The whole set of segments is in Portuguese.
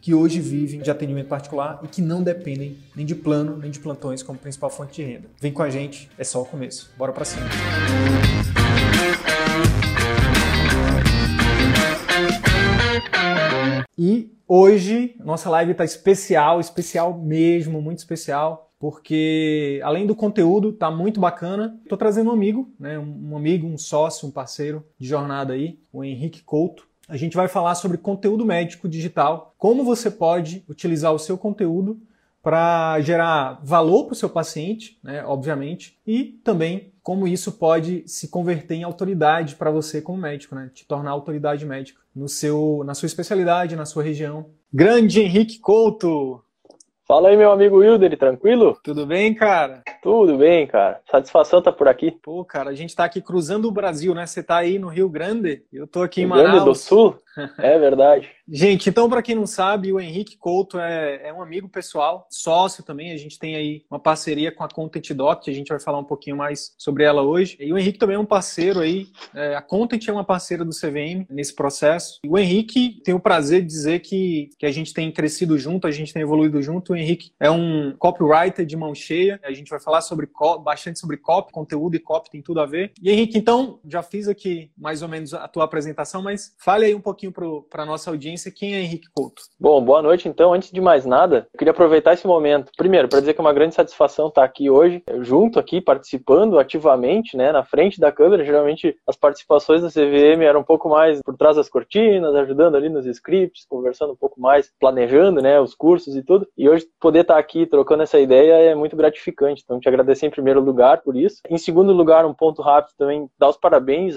que hoje vivem de atendimento particular e que não dependem nem de plano nem de plantões como principal fonte de renda. Vem com a gente, é só o começo. Bora para cima. E hoje nossa live está especial, especial mesmo, muito especial, porque além do conteúdo tá muito bacana, estou trazendo um amigo, né, um amigo, um sócio, um parceiro de jornada aí, o Henrique Couto a gente vai falar sobre conteúdo médico digital, como você pode utilizar o seu conteúdo para gerar valor para o seu paciente, né, obviamente, e também como isso pode se converter em autoridade para você como médico, né, te tornar autoridade médica no seu, na sua especialidade, na sua região. Grande Henrique Couto, Fala aí, meu amigo Wilder, tranquilo? Tudo bem, cara? Tudo bem, cara. Satisfação tá por aqui. Pô, cara, a gente tá aqui cruzando o Brasil, né? Você tá aí no Rio Grande, eu tô aqui Rio em Manaus. Grande do Sul? É verdade. Gente, então, para quem não sabe, o Henrique Couto é, é, um amigo pessoal, sócio também. A gente tem aí uma parceria com a Content Doc, que a gente vai falar um pouquinho mais sobre ela hoje. E o Henrique também é um parceiro aí. É, a Content é uma parceira do CVM nesse processo. E o Henrique tem o prazer de dizer que, que a gente tem crescido junto, a gente tem evoluído junto. O Henrique é um copywriter de mão cheia. A gente vai falar sobre bastante sobre copy, conteúdo e copy tem tudo a ver. E Henrique, então, já fiz aqui mais ou menos a tua apresentação, mas fale aí um pouquinho para a nossa audiência quem é Henrique Couto? Bom, boa noite. Então, antes de mais nada, eu queria aproveitar esse momento, primeiro, para dizer que é uma grande satisfação estar aqui hoje, junto aqui, participando ativamente, né, na frente da câmera. Geralmente, as participações da CVM eram um pouco mais por trás das cortinas, ajudando ali nos scripts, conversando um pouco mais, planejando, né, os cursos e tudo. E hoje, poder estar aqui trocando essa ideia é muito gratificante. Então, te agradecer em primeiro lugar por isso. Em segundo lugar, um ponto rápido também, dar os parabéns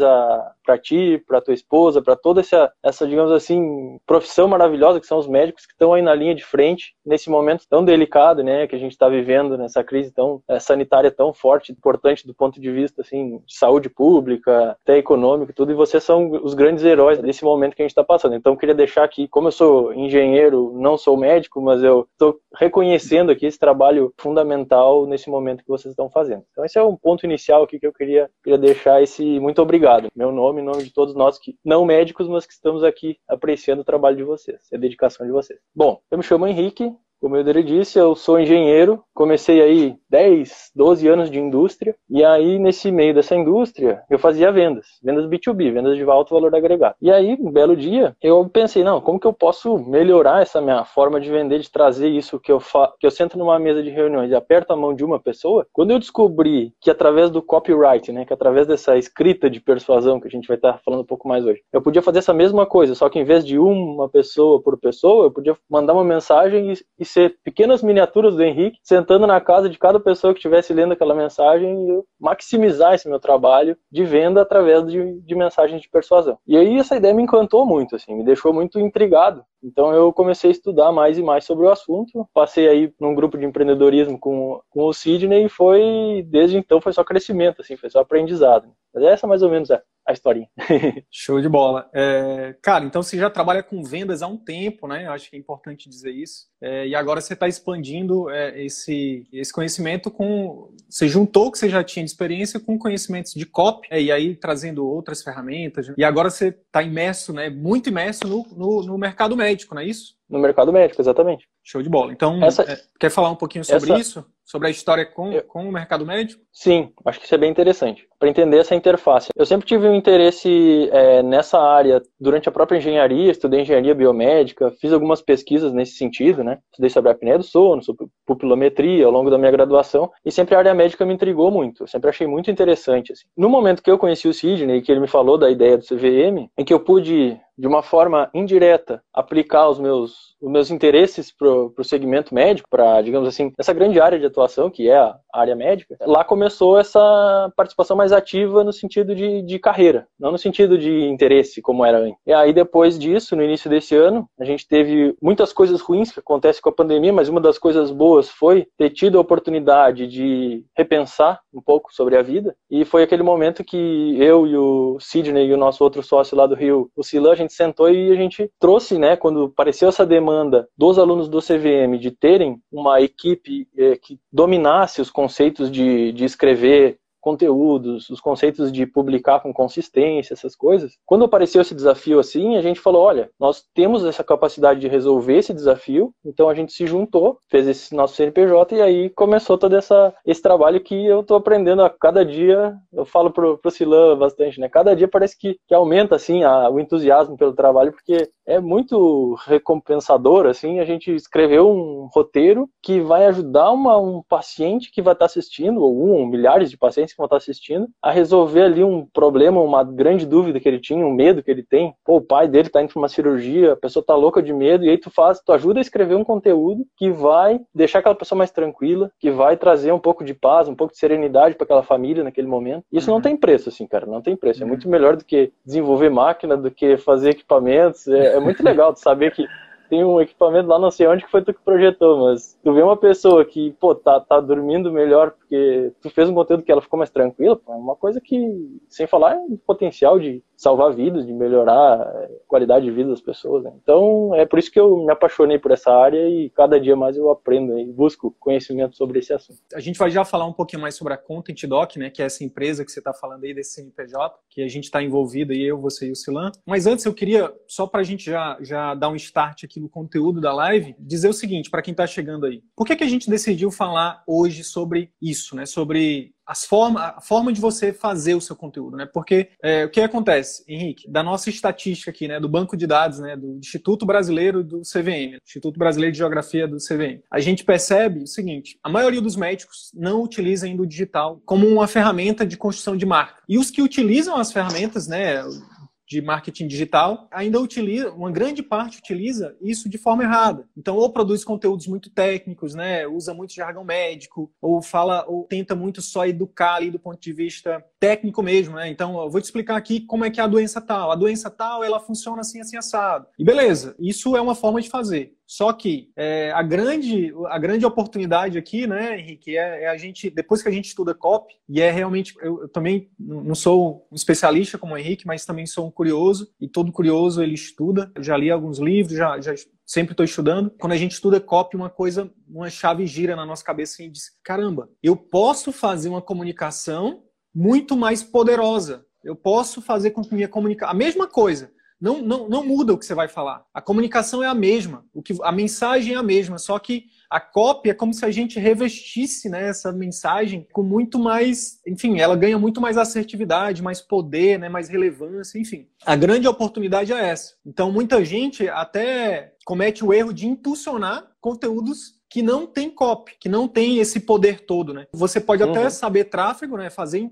para ti, para tua esposa, para toda essa, essa, digamos assim, profissão maravilhosa que são os médicos que estão aí na linha de frente nesse momento tão delicado, né, que a gente está vivendo nessa crise tão é, sanitária tão forte, importante do ponto de vista assim de saúde pública, até econômico, tudo. E vocês são os grandes heróis desse momento que a gente está passando. Então, eu queria deixar aqui, como eu sou engenheiro, não sou médico, mas eu estou reconhecendo aqui esse trabalho fundamental nesse momento que vocês estão fazendo. Então, esse é um ponto inicial aqui que eu queria, queria deixar esse muito obrigado. Meu nome, em nome de todos nós que não médicos, mas que estamos aqui apreciando o trabalho de vocês, a dedicação de vocês. Bom, eu me chamo Henrique, como eu disse, eu sou engenheiro, comecei aí 10, 12 anos de indústria, e aí nesse meio dessa indústria eu fazia vendas, vendas B2B, vendas de alto valor agregado. E aí, um belo dia, eu pensei, não, como que eu posso melhorar essa minha forma de vender, de trazer isso que eu fa que eu sento numa mesa de reuniões e aperto a mão de uma pessoa? Quando eu descobri que através do copyright, né, que através dessa escrita de persuasão que a gente vai estar falando um pouco mais hoje, eu podia fazer essa mesma coisa, só que em vez de uma pessoa por pessoa, eu podia mandar uma mensagem e, e ser pequenas miniaturas do Henrique, sentando na casa de cada pessoa que estivesse lendo aquela mensagem e eu maximizar esse meu trabalho de venda através de, de mensagens de persuasão. E aí essa ideia me encantou muito, assim, me deixou muito intrigado. Então eu comecei a estudar mais e mais sobre o assunto, passei aí num grupo de empreendedorismo com, com o Sidney e foi, desde então, foi só crescimento, assim, foi só aprendizado. Mas essa mais ou menos é a historinha. Show de bola. É, cara, então você já trabalha com vendas há um tempo, né? Eu acho que é importante dizer isso. É, e agora você está expandindo é, esse, esse conhecimento com. Você juntou o que você já tinha de experiência com conhecimentos de copy, é, e aí trazendo outras ferramentas. E agora você está imerso, né? Muito imerso no, no, no mercado médico, não é isso? No mercado médico, exatamente. Show de bola. Então, essa, é, quer falar um pouquinho sobre essa, isso? Sobre a história com, eu, com o mercado médico? Sim, acho que isso é bem interessante. Para entender essa interface. Eu sempre tive um interesse é, nessa área durante a própria engenharia, estudei engenharia biomédica, fiz algumas pesquisas nesse sentido, né? Estudei sobre a apneia do sono, sobre pupilometria ao longo da minha graduação, e sempre a área médica me intrigou muito, eu sempre achei muito interessante. Assim. No momento que eu conheci o Sidney, que ele me falou da ideia do CVM, em que eu pude de uma forma indireta, aplicar os meus, os meus interesses para o segmento médico, para, digamos assim, essa grande área de atuação, que é a área médica, lá começou essa participação mais ativa no sentido de, de carreira, não no sentido de interesse, como era antes. E aí, depois disso, no início desse ano, a gente teve muitas coisas ruins que acontecem com a pandemia, mas uma das coisas boas foi ter tido a oportunidade de repensar um pouco sobre a vida, e foi aquele momento que eu e o Sidney e o nosso outro sócio lá do Rio, o Silan, gente sentou e a gente trouxe, né, quando apareceu essa demanda dos alunos do CVM de terem uma equipe eh, que dominasse os conceitos de, de escrever conteúdos, os conceitos de publicar com consistência, essas coisas. Quando apareceu esse desafio assim, a gente falou, olha, nós temos essa capacidade de resolver esse desafio, então a gente se juntou, fez esse nosso CNPJ e aí começou todo essa, esse trabalho que eu estou aprendendo a cada dia, eu falo pro, pro Silan bastante, né? Cada dia parece que, que aumenta, assim, a, o entusiasmo pelo trabalho, porque é muito recompensador, assim, a gente escreveu um roteiro que vai ajudar uma, um paciente que vai estar assistindo, ou um, milhares de pacientes que vão estar assistindo, a resolver ali um problema, uma grande dúvida que ele tinha, um medo que ele tem. Pô, o pai dele tá indo pra uma cirurgia, a pessoa tá louca de medo, e aí tu faz, tu ajuda a escrever um conteúdo que vai deixar aquela pessoa mais tranquila, que vai trazer um pouco de paz, um pouco de serenidade para aquela família naquele momento. Isso uhum. não tem preço, assim, cara, não tem preço. É uhum. muito melhor do que desenvolver máquina, do que fazer equipamentos. É, é muito legal tu saber que tem um equipamento lá, não sei onde que foi tu que projetou, mas tu vê uma pessoa que, pô, tá, tá dormindo melhor porque tu fez um conteúdo que ela ficou mais tranquila, é uma coisa que, sem falar em potencial de salvar vidas, de melhorar a qualidade de vida das pessoas. Né? Então, é por isso que eu me apaixonei por essa área e cada dia mais eu aprendo e busco conhecimento sobre esse assunto. A gente vai já falar um pouquinho mais sobre a Content Doc, né, que é essa empresa que você está falando aí desse CNPJ, que a gente está envolvido aí, eu, você e o Silan. Mas antes eu queria, só para a gente já, já dar um start aqui no conteúdo da live, dizer o seguinte, para quem está chegando aí. Por que, que a gente decidiu falar hoje sobre isso, né, sobre as forma, a forma de você fazer o seu conteúdo, né? Porque é, o que acontece, Henrique, da nossa estatística aqui, né, do banco de dados, né, do Instituto Brasileiro do CVM, Instituto Brasileiro de Geografia do CVM, a gente percebe o seguinte: a maioria dos médicos não utiliza ainda o digital como uma ferramenta de construção de marca. E os que utilizam as ferramentas, né, de marketing digital ainda utiliza, uma grande parte utiliza isso de forma errada. Então, ou produz conteúdos muito técnicos, né, usa muito jargão médico, ou fala, ou tenta muito só educar ali do ponto de vista técnico mesmo, né? Então, eu vou te explicar aqui como é que é a doença tal. A doença tal, ela funciona assim, assim, assado. E beleza, isso é uma forma de fazer. Só que é, a, grande, a grande oportunidade aqui, né, Henrique, é, é, a gente, depois que a gente estuda COP, e é realmente, eu, eu, também não sou um especialista como o Henrique, mas também sou um curioso, e todo curioso ele estuda. Eu já li alguns livros, já, já sempre estou estudando. Quando a gente estuda COP, uma coisa, uma chave gira na nossa cabeça e diz: caramba, eu posso fazer uma comunicação muito mais poderosa. Eu posso fazer com que minha comunicação. A mesma coisa não, não, não muda o que você vai falar. A comunicação é a mesma, o que, a mensagem é a mesma, só que a cópia é como se a gente revestisse né, essa mensagem com muito mais, enfim, ela ganha muito mais assertividade, mais poder, né, mais relevância, enfim. A grande oportunidade é essa. Então, muita gente até comete o erro de impulsionar conteúdos que não tem copy, que não tem esse poder todo, né? Você pode até uhum. saber tráfego, né? Fazer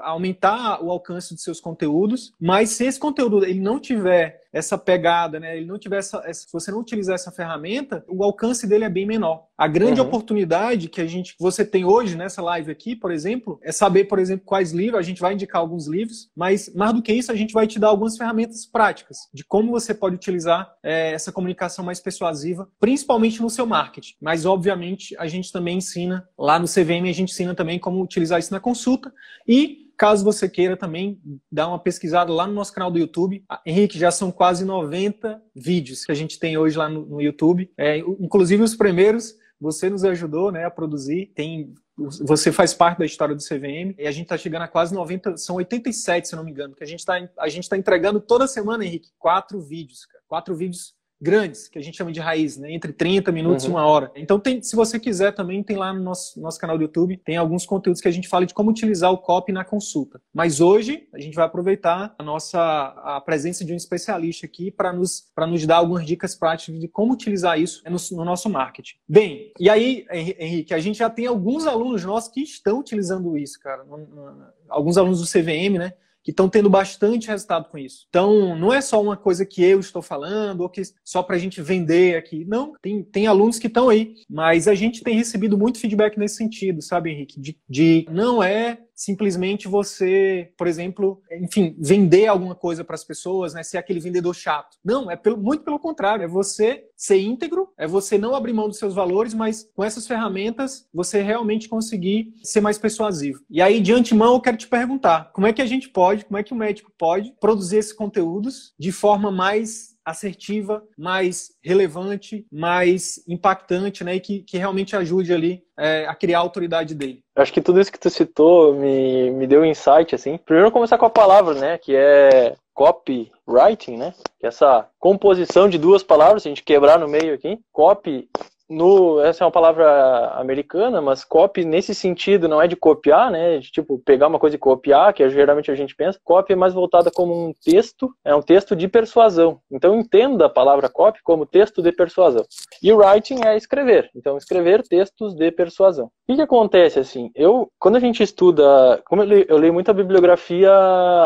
aumentar o alcance de seus conteúdos, mas se esse conteúdo ele não tiver essa pegada, né? Ele não tiver essa, se você não utilizar essa ferramenta, o alcance dele é bem menor. A grande uhum. oportunidade que a gente, você tem hoje nessa live aqui, por exemplo, é saber, por exemplo, quais livros. A gente vai indicar alguns livros, mas mais do que isso, a gente vai te dar algumas ferramentas práticas de como você pode utilizar é, essa comunicação mais persuasiva, principalmente no seu marketing. Mas obviamente a gente também ensina lá no CVM, a gente ensina também como utilizar isso na consulta e Caso você queira também dar uma pesquisada lá no nosso canal do YouTube. Ah, Henrique, já são quase 90 vídeos que a gente tem hoje lá no, no YouTube. É, inclusive os primeiros, você nos ajudou né, a produzir. Tem você faz parte da história do CVM e a gente está chegando a quase 90, são 87, se não me engano, que a gente está a gente tá entregando toda semana, Henrique, quatro vídeos, cara, quatro vídeos grandes, que a gente chama de raiz, né? entre 30 minutos uhum. e uma hora. Então, tem, se você quiser também, tem lá no nosso, nosso canal do YouTube, tem alguns conteúdos que a gente fala de como utilizar o copy na consulta. Mas hoje, a gente vai aproveitar a nossa a presença de um especialista aqui para nos, nos dar algumas dicas práticas de como utilizar isso no, no nosso marketing. Bem, e aí, Henrique, a gente já tem alguns alunos nossos que estão utilizando isso, cara. Alguns alunos do CVM, né? Que estão tendo bastante resultado com isso. Então, não é só uma coisa que eu estou falando ou que só para a gente vender aqui. Não, tem, tem alunos que estão aí, mas a gente tem recebido muito feedback nesse sentido, sabe, Henrique? De, de não é simplesmente você, por exemplo, enfim, vender alguma coisa para as pessoas, né, ser aquele vendedor chato. Não, é pelo, muito pelo contrário, é você ser íntegro, é você não abrir mão dos seus valores, mas com essas ferramentas você realmente conseguir ser mais persuasivo. E aí, de antemão, eu quero te perguntar, como é que a gente pode, como é que o médico pode produzir esses conteúdos de forma mais assertiva, mais relevante, mais impactante, né? E que, que realmente ajude ali é, a criar a autoridade dele. Acho que tudo isso que tu citou me, me deu insight, assim. Primeiro começar com a palavra, né? Que é copywriting, né? Que é essa composição de duas palavras, se a gente quebrar no meio aqui. Copy no, essa é uma palavra americana, mas copy nesse sentido não é de copiar, né? De, tipo, pegar uma coisa e copiar, que é, geralmente a gente pensa. Copy é mais voltada como um texto, é um texto de persuasão. Então entenda a palavra copy como texto de persuasão. E writing é escrever. Então escrever textos de persuasão. O que, que acontece assim? Eu, quando a gente estuda, como eu leio, eu leio muita bibliografia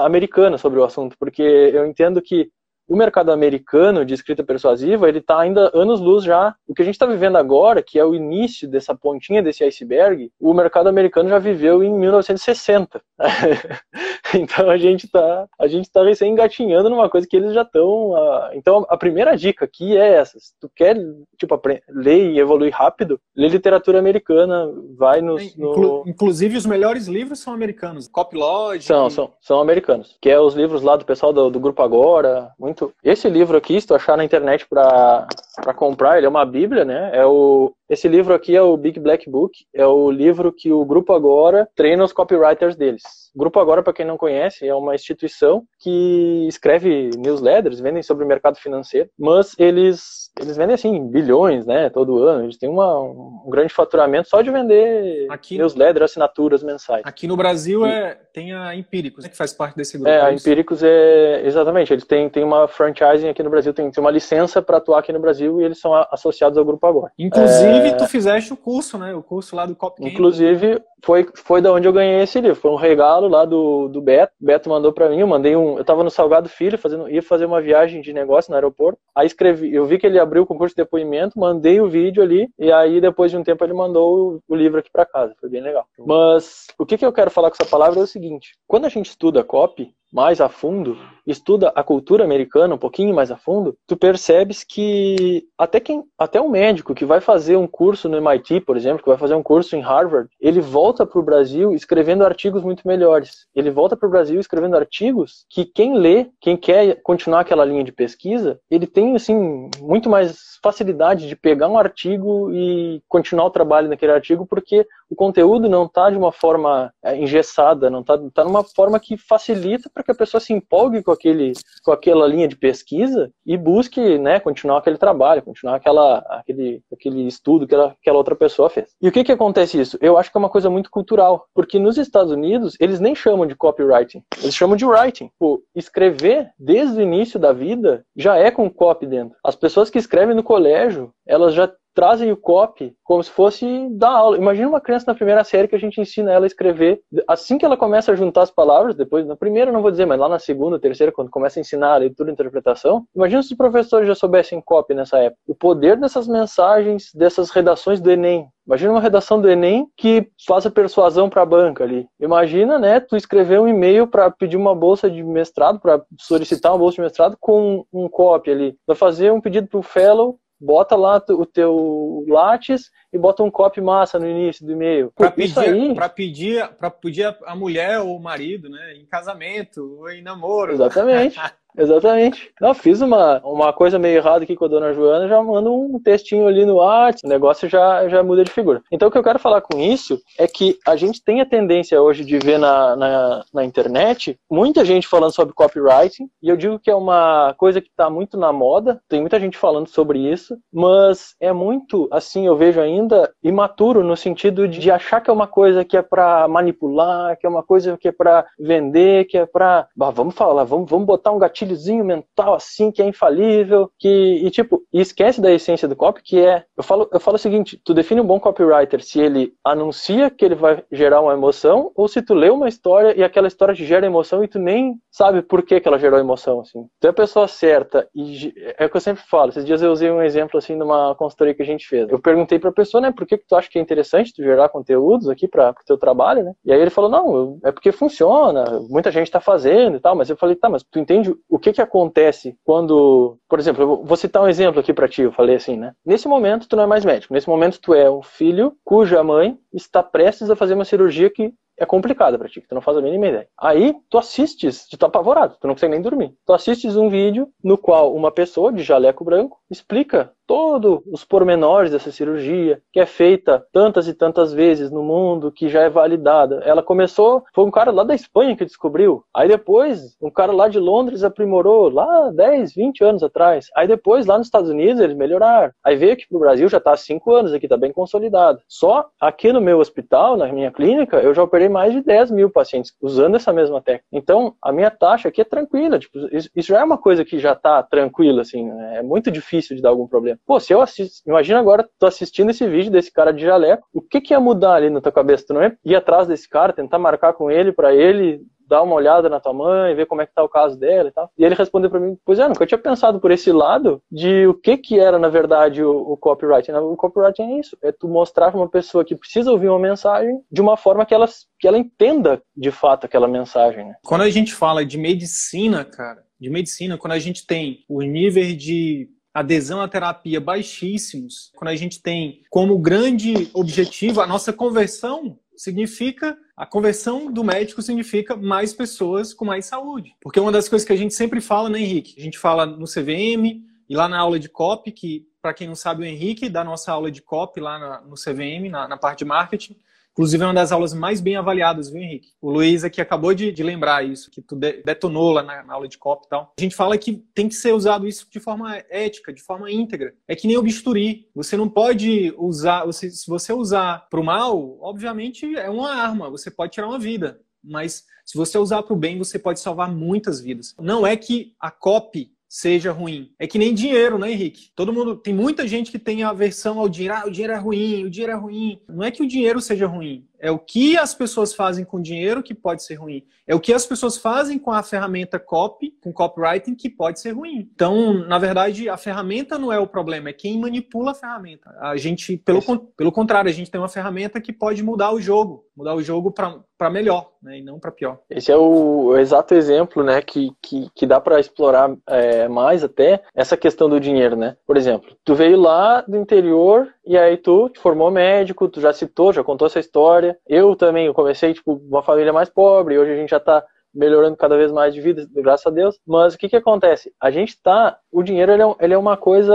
americana sobre o assunto, porque eu entendo que o mercado americano de escrita persuasiva, ele está ainda anos-luz já. O que a gente está vivendo agora, que é o início dessa pontinha desse iceberg, o mercado americano já viveu em 1960. então a gente está a gente tá recém engatinhando numa coisa que eles já estão. Uh... Então a primeira dica aqui é essa: se tu quer tipo ler e evoluir rápido, lê literatura americana, vai nos, no... Inclusive os melhores livros são americanos. Copylogic. São, são, são americanos. Que é os livros lá do pessoal do, do grupo Agora, muito muito. Esse livro aqui, se tu achar na internet para comprar, ele é uma bíblia, né? É o, esse livro aqui é o Big Black Book, é o livro que o Grupo Agora treina os copywriters deles. O Grupo Agora, para quem não conhece, é uma instituição que escreve newsletters, vendem sobre o mercado financeiro, mas eles, eles vendem assim bilhões, né, todo ano. Eles têm uma, um grande faturamento só de vender aqui, newsletter, assinaturas mensais. Aqui no Brasil e, é, tem a Empíricos, né, que faz parte desse grupo. É, a é Empíricos é, exatamente, eles têm, têm uma franchising aqui no Brasil, tem, tem uma licença para atuar aqui no Brasil e eles são associados ao Grupo Agora. Inclusive, Inclusive, tu fizeste o curso, né? O curso lá do Cop Inclusive, foi, foi da onde eu ganhei esse livro. Foi um regalo lá do, do Beto. O Beto mandou para mim, eu mandei um. Eu tava no Salgado Filho, fazendo, ia fazer uma viagem de negócio no aeroporto. Aí escrevi, eu vi que ele abriu o concurso de depoimento, mandei o vídeo ali, e aí depois de um tempo ele mandou o, o livro aqui para casa. Foi bem legal. Mas o que, que eu quero falar com essa palavra é o seguinte: quando a gente estuda copy, mais a fundo, estuda a cultura americana um pouquinho mais a fundo, tu percebes que até quem, até um médico que vai fazer um curso no MIT, por exemplo, que vai fazer um curso em Harvard, ele volta para o Brasil escrevendo artigos muito melhores. Ele volta para o Brasil escrevendo artigos que quem lê, quem quer continuar aquela linha de pesquisa, ele tem assim muito mais facilidade de pegar um artigo e continuar o trabalho naquele artigo, porque o conteúdo não está de uma forma é, engessada, não está tá numa forma que facilita para que a pessoa se empolgue com, aquele, com aquela linha de pesquisa e busque né, continuar aquele trabalho, continuar aquela, aquele, aquele estudo que aquela, aquela outra pessoa fez. E o que, que acontece isso? Eu acho que é uma coisa muito cultural, porque nos Estados Unidos eles nem chamam de copywriting, eles chamam de writing. Pô, escrever desde o início da vida já é com copy dentro. As pessoas que escrevem no colégio, elas já trazem o copy como se fosse dar aula. Imagina uma criança na primeira série que a gente ensina ela a escrever. Assim que ela começa a juntar as palavras, depois, na primeira não vou dizer, mas lá na segunda, terceira, quando começa a ensinar a leitura e interpretação, imagina se os professores já soubessem copy nessa época. O poder dessas mensagens, dessas redações do Enem. Imagina uma redação do Enem que faça persuasão para a banca ali. Imagina, né, tu escrever um e-mail para pedir uma bolsa de mestrado, para solicitar uma bolsa de mestrado com um copy ali. Vai fazer um pedido para o fellow bota lá o teu látis e bota um copy massa no início do e-mail. Para pedir, aí... Pra pedir, pedir a mulher ou o marido, né, em casamento ou em namoro. Exatamente. Exatamente. Não, fiz uma, uma coisa meio errada aqui com a dona Joana, já mando um textinho ali no WhatsApp, o negócio já, já muda de figura. Então o que eu quero falar com isso é que a gente tem a tendência hoje de ver na, na, na internet muita gente falando sobre copywriting, e eu digo que é uma coisa que está muito na moda, tem muita gente falando sobre isso, mas é muito, assim, eu vejo ainda, imaturo no sentido de achar que é uma coisa que é para manipular, que é uma coisa que é para vender, que é para. Vamos falar, vamos, vamos botar um gatilho gatilhozinho mental assim que é infalível, que e tipo, e esquece da essência do copy, que é, eu falo, eu falo o seguinte, tu define um bom copywriter se ele anuncia que ele vai gerar uma emoção ou se tu lê uma história e aquela história te gera emoção e tu nem sabe por que, que ela gerou emoção assim. Tu é a pessoa certa e é o que eu sempre falo. Esses dias eu usei um exemplo assim numa consultoria que a gente fez. Eu perguntei para a pessoa, né, por que, que tu acha que é interessante tu gerar conteúdos aqui para o teu trabalho, né? E aí ele falou, não, é porque funciona, muita gente está fazendo e tal. Mas eu falei, tá, mas tu entende o que que acontece quando, por exemplo, eu vou citar um exemplo aqui para ti. Eu falei assim, né? Nesse momento tu não é mais médico. Nesse momento tu é um filho cuja mãe está prestes a fazer uma cirurgia que é complicada para ti, que tu não faz a mínima ideia. Aí tu assistes, tu tá apavorado, tu não consegue nem dormir. Tu assistes um vídeo no qual uma pessoa de jaleco branco explica todos os pormenores dessa cirurgia, que é feita tantas e tantas vezes no mundo, que já é validada. Ela começou, foi um cara lá da Espanha que descobriu. Aí depois, um cara lá de Londres aprimorou, lá 10, 20 anos atrás. Aí depois, lá nos Estados Unidos, eles melhoraram. Aí veio aqui pro Brasil, já tá há 5 anos aqui, tá bem consolidado. Só aqui no meu hospital, na minha clínica, eu já operei mais de 10 mil pacientes usando essa mesma técnica. Então, a minha taxa aqui é tranquila. Tipo, isso já é uma coisa que já tá tranquila, assim. Né? É muito difícil de dar algum problema. Pô, se eu assisto, imagina agora, tô assistindo esse vídeo desse cara de jaleco, o que que ia mudar ali na tua cabeça? Tu não ia ir atrás desse cara, tentar marcar com ele para ele dar uma olhada na tua mãe, ver como é que tá o caso dela e tal. E ele respondeu para mim, pois é, nunca tinha pensado por esse lado de o que que era, na verdade, o, o copyright. O copyright é isso, é tu mostrar para uma pessoa que precisa ouvir uma mensagem de uma forma que ela, que ela entenda, de fato, aquela mensagem. Né? Quando a gente fala de medicina, cara, de medicina, quando a gente tem o nível de adesão à terapia baixíssimos, quando a gente tem como grande objetivo a nossa conversão, significa a conversão do médico significa mais pessoas com mais saúde. Porque uma das coisas que a gente sempre fala, né, Henrique? A gente fala no CVM e lá na aula de COP, que para quem não sabe, o Henrique da nossa aula de COP lá no CVM, na, na parte de marketing, Inclusive, é uma das aulas mais bem avaliadas, viu, Henrique? O Luiz aqui acabou de, de lembrar isso, que tu detonou lá na, na, aula de COP e tal. A gente fala que tem que ser usado isso de forma ética, de forma íntegra. É que nem o bisturi. Você não pode usar, você, se você usar para o mal, obviamente é uma arma, você pode tirar uma vida. Mas se você usar para o bem, você pode salvar muitas vidas. Não é que a COP seja ruim. É que nem dinheiro, né, Henrique? Todo mundo tem muita gente que tem aversão ao dinheiro. Ah, o dinheiro é ruim, o dinheiro é ruim. Não é que o dinheiro seja ruim. É o que as pessoas fazem com dinheiro que pode ser ruim. É o que as pessoas fazem com a ferramenta copy, com copywriting, que pode ser ruim. Então, na verdade, a ferramenta não é o problema, é quem manipula a ferramenta. A gente, pelo, pelo contrário, a gente tem uma ferramenta que pode mudar o jogo, mudar o jogo para melhor, né, e não para pior. Esse é o, exato exemplo, né, que, que, que dá para explorar é, mais até essa questão do dinheiro, né? Por exemplo, tu veio lá do interior e aí tu te formou médico, tu já citou, já contou essa história. Eu também, eu comecei, tipo, uma família mais pobre, hoje a gente já tá melhorando cada vez mais de vida, graças a Deus. Mas o que que acontece? A gente tá, o dinheiro ele é, ele é uma coisa,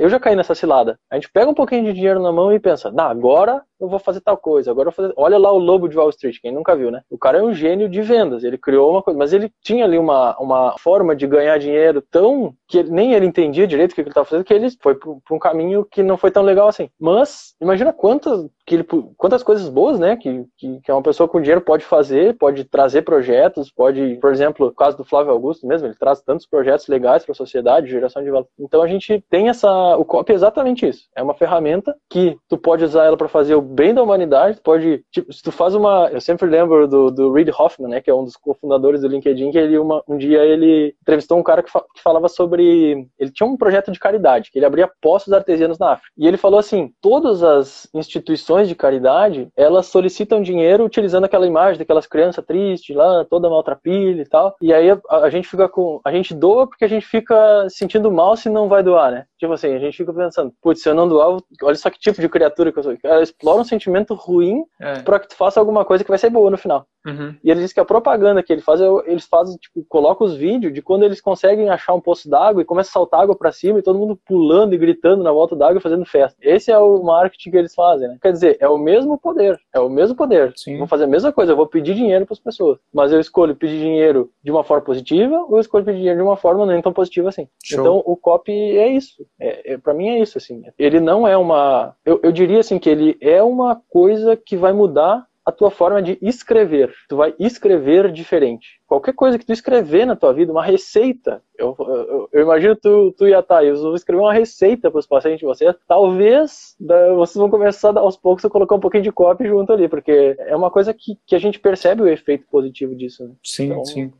eu já caí nessa cilada. A gente pega um pouquinho de dinheiro na mão e pensa, nah, agora eu vou fazer tal coisa, agora eu vou fazer. Olha lá o Lobo de Wall Street, quem nunca viu, né? O cara é um gênio de vendas, ele criou uma coisa, mas ele tinha ali uma, uma forma de ganhar dinheiro tão que ele, nem ele entendia direito o que ele estava fazendo, que ele foi para um caminho que não foi tão legal assim. Mas imagina quantas, que ele, quantas coisas boas, né? Que, que, que uma pessoa com dinheiro pode fazer, pode trazer projetos, pode, por exemplo, no caso do Flávio Augusto mesmo, ele traz tantos projetos legais para a sociedade, geração de valor. Então a gente tem essa, o COP é exatamente isso. É uma ferramenta que tu pode usar ela para fazer o bem da humanidade, pode, tipo, se tu faz uma, eu sempre lembro do, do Reid Hoffman, né, que é um dos cofundadores do LinkedIn, que ele uma, um dia ele entrevistou um cara que, fa, que falava sobre, ele tinha um projeto de caridade, que ele abria poços artesianos na África. E ele falou assim, todas as instituições de caridade, elas solicitam dinheiro utilizando aquela imagem daquelas crianças tristes lá, toda maltrapilha e tal. E aí a, a gente fica com, a gente doa porque a gente fica sentindo mal se não vai doar, né? Tipo assim, a gente fica pensando, putz, se eu não doar, olha só que tipo de criatura que eu sou. Ela um sentimento ruim é. para que tu faça alguma coisa que vai ser boa no final. Uhum. E ele diz que a propaganda que ele faz, eles fazem, tipo, colocam os vídeos de quando eles conseguem achar um poço d'água e começa a saltar água para cima e todo mundo pulando e gritando na volta d'água e fazendo festa. Esse é o marketing que eles fazem, né? Quer dizer, é o mesmo poder, é o mesmo poder. Sim. Vou fazer a mesma coisa, eu vou pedir dinheiro para as pessoas, mas eu escolho pedir dinheiro de uma forma positiva ou eu escolho pedir dinheiro de uma forma nem tão positiva assim. Show. Então, o copy é isso. É, é para mim é isso, assim. Ele não é uma... Eu, eu diria, assim, que ele é uma coisa que vai mudar a tua forma de escrever. Tu vai escrever diferente. Qualquer coisa que tu escrever na tua vida, uma receita, eu, eu, eu imagino tu, tu e a Thaís, vou escrever uma receita para os pacientes de vocês, talvez da, vocês vão começar aos poucos a colocar um pouquinho de copy junto ali, porque é uma coisa que, que a gente percebe o efeito positivo disso. Né? Sim, então, sim.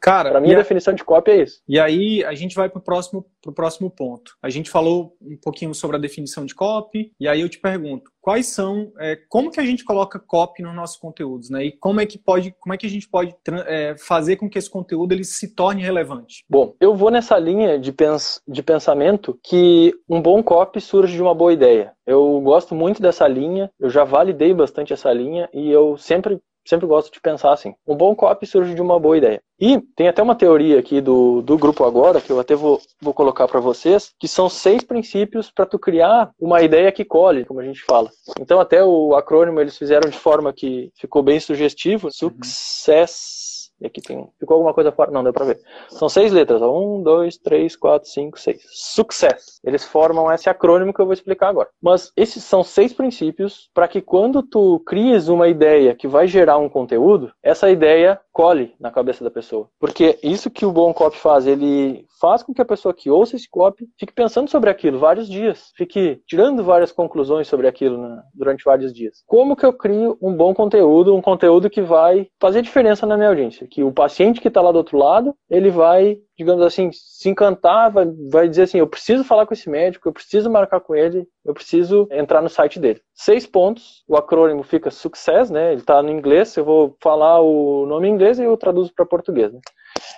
Cara, para mim a, definição de cópia é isso. E aí a gente vai para o próximo, pro próximo ponto. A gente falou um pouquinho sobre a definição de copy, e aí eu te pergunto, quais são, é, como que a gente coloca copy nos nossos conteúdos, né? E como é que pode, como é que a gente pode é, fazer com que esse conteúdo ele se torne relevante? Bom, eu vou nessa linha de, pens de pensamento que um bom copy surge de uma boa ideia. Eu gosto muito dessa linha, eu já validei bastante essa linha e eu sempre sempre gosto de pensar assim. Um bom copy surge de uma boa ideia. E tem até uma teoria aqui do, do grupo agora, que eu até vou, vou colocar para vocês, que são seis princípios para tu criar uma ideia que colhe, como a gente fala. Então até o acrônimo eles fizeram de forma que ficou bem sugestivo, uhum. E aqui tem. Ficou alguma coisa fora? Não, deu pra ver. São seis letras. Um, dois, três, quatro, cinco, seis. Success. Eles formam esse acrônimo que eu vou explicar agora. Mas esses são seis princípios para que quando tu cries uma ideia que vai gerar um conteúdo, essa ideia cole na cabeça da pessoa. Porque isso que o bom copy faz, ele faz com que a pessoa que ouça esse copy fique pensando sobre aquilo vários dias, fique tirando várias conclusões sobre aquilo né, durante vários dias. Como que eu crio um bom conteúdo, um conteúdo que vai fazer diferença na minha audiência? que o paciente que está lá do outro lado, ele vai, digamos assim, se encantar, vai, vai dizer assim, eu preciso falar com esse médico, eu preciso marcar com ele, eu preciso entrar no site dele. Seis pontos, o acrônimo fica Success, né? Ele está no inglês, eu vou falar o nome em inglês e eu traduzo para português, né?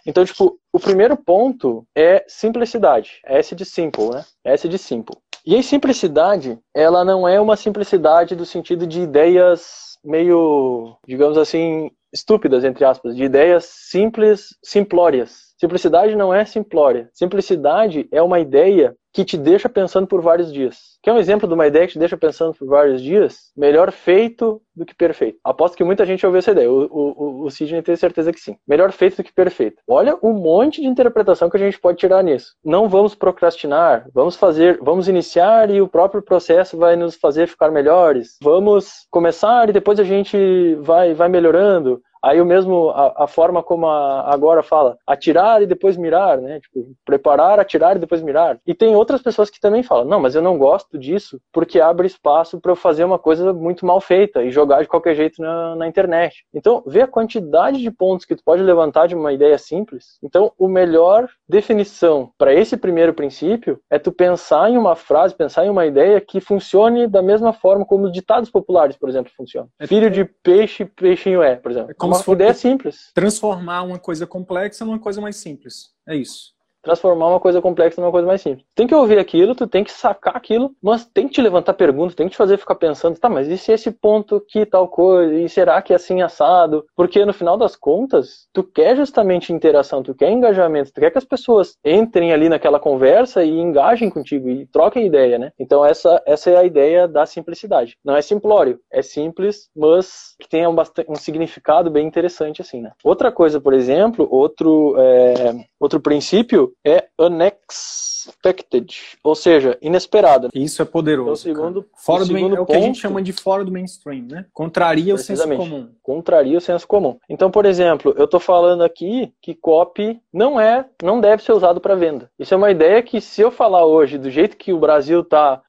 Então, tipo, o primeiro ponto é simplicidade. S de simple, né? S de simple. E a simplicidade, ela não é uma simplicidade do sentido de ideias meio, digamos assim, estúpidas, entre aspas, de ideias simples, simplórias. Simplicidade não é simplória. Simplicidade é uma ideia que te deixa pensando por vários dias. Quer um exemplo de uma ideia que te deixa pensando por vários dias? Melhor feito do que perfeito. Aposto que muita gente ouviu essa ideia. O, o, o Sidney tem certeza que sim. Melhor feito do que perfeito. Olha o monte de interpretação que a gente pode tirar nisso. Não vamos procrastinar, vamos fazer, vamos iniciar e o próprio processo vai nos fazer ficar melhores. Vamos começar e depois a gente vai, vai melhorando. Aí o mesmo, a, a forma como a, agora fala, atirar e depois mirar, né? Tipo, preparar, atirar e depois mirar. E tem outras pessoas que também falam, não, mas eu não gosto disso porque abre espaço para eu fazer uma coisa muito mal feita e jogar de qualquer jeito na, na internet. Então, vê a quantidade de pontos que tu pode levantar de uma ideia simples. Então, o melhor definição para esse primeiro princípio é tu pensar em uma frase, pensar em uma ideia que funcione da mesma forma como os ditados populares, por exemplo, funcionam. É Filho de peixe, peixinho é, por exemplo. É se simples. Transformar uma coisa complexa numa coisa mais simples. É isso transformar uma coisa complexa numa coisa mais simples. Tem que ouvir aquilo, tu tem que sacar aquilo, mas tem que te levantar perguntas, tem que te fazer ficar pensando, tá, mas e se esse ponto aqui tal coisa, e será que é assim assado? Porque no final das contas, tu quer justamente interação, tu quer engajamento, tu quer que as pessoas entrem ali naquela conversa e engajem contigo e troquem ideia, né? Então essa, essa é a ideia da simplicidade. Não é simplório, é simples, mas que tenha um, um significado bem interessante assim, né? Outra coisa, por exemplo, outro, é, outro princípio é unexpected, ou seja, inesperado. Isso é poderoso. Então, segundo, fora do segundo é o que a gente chama de fora do mainstream, né? Contraria o senso comum. Contraria o senso comum. Então, por exemplo, eu estou falando aqui que copy não é, não deve ser usado para venda. Isso é uma ideia que se eu falar hoje do jeito que o Brasil tá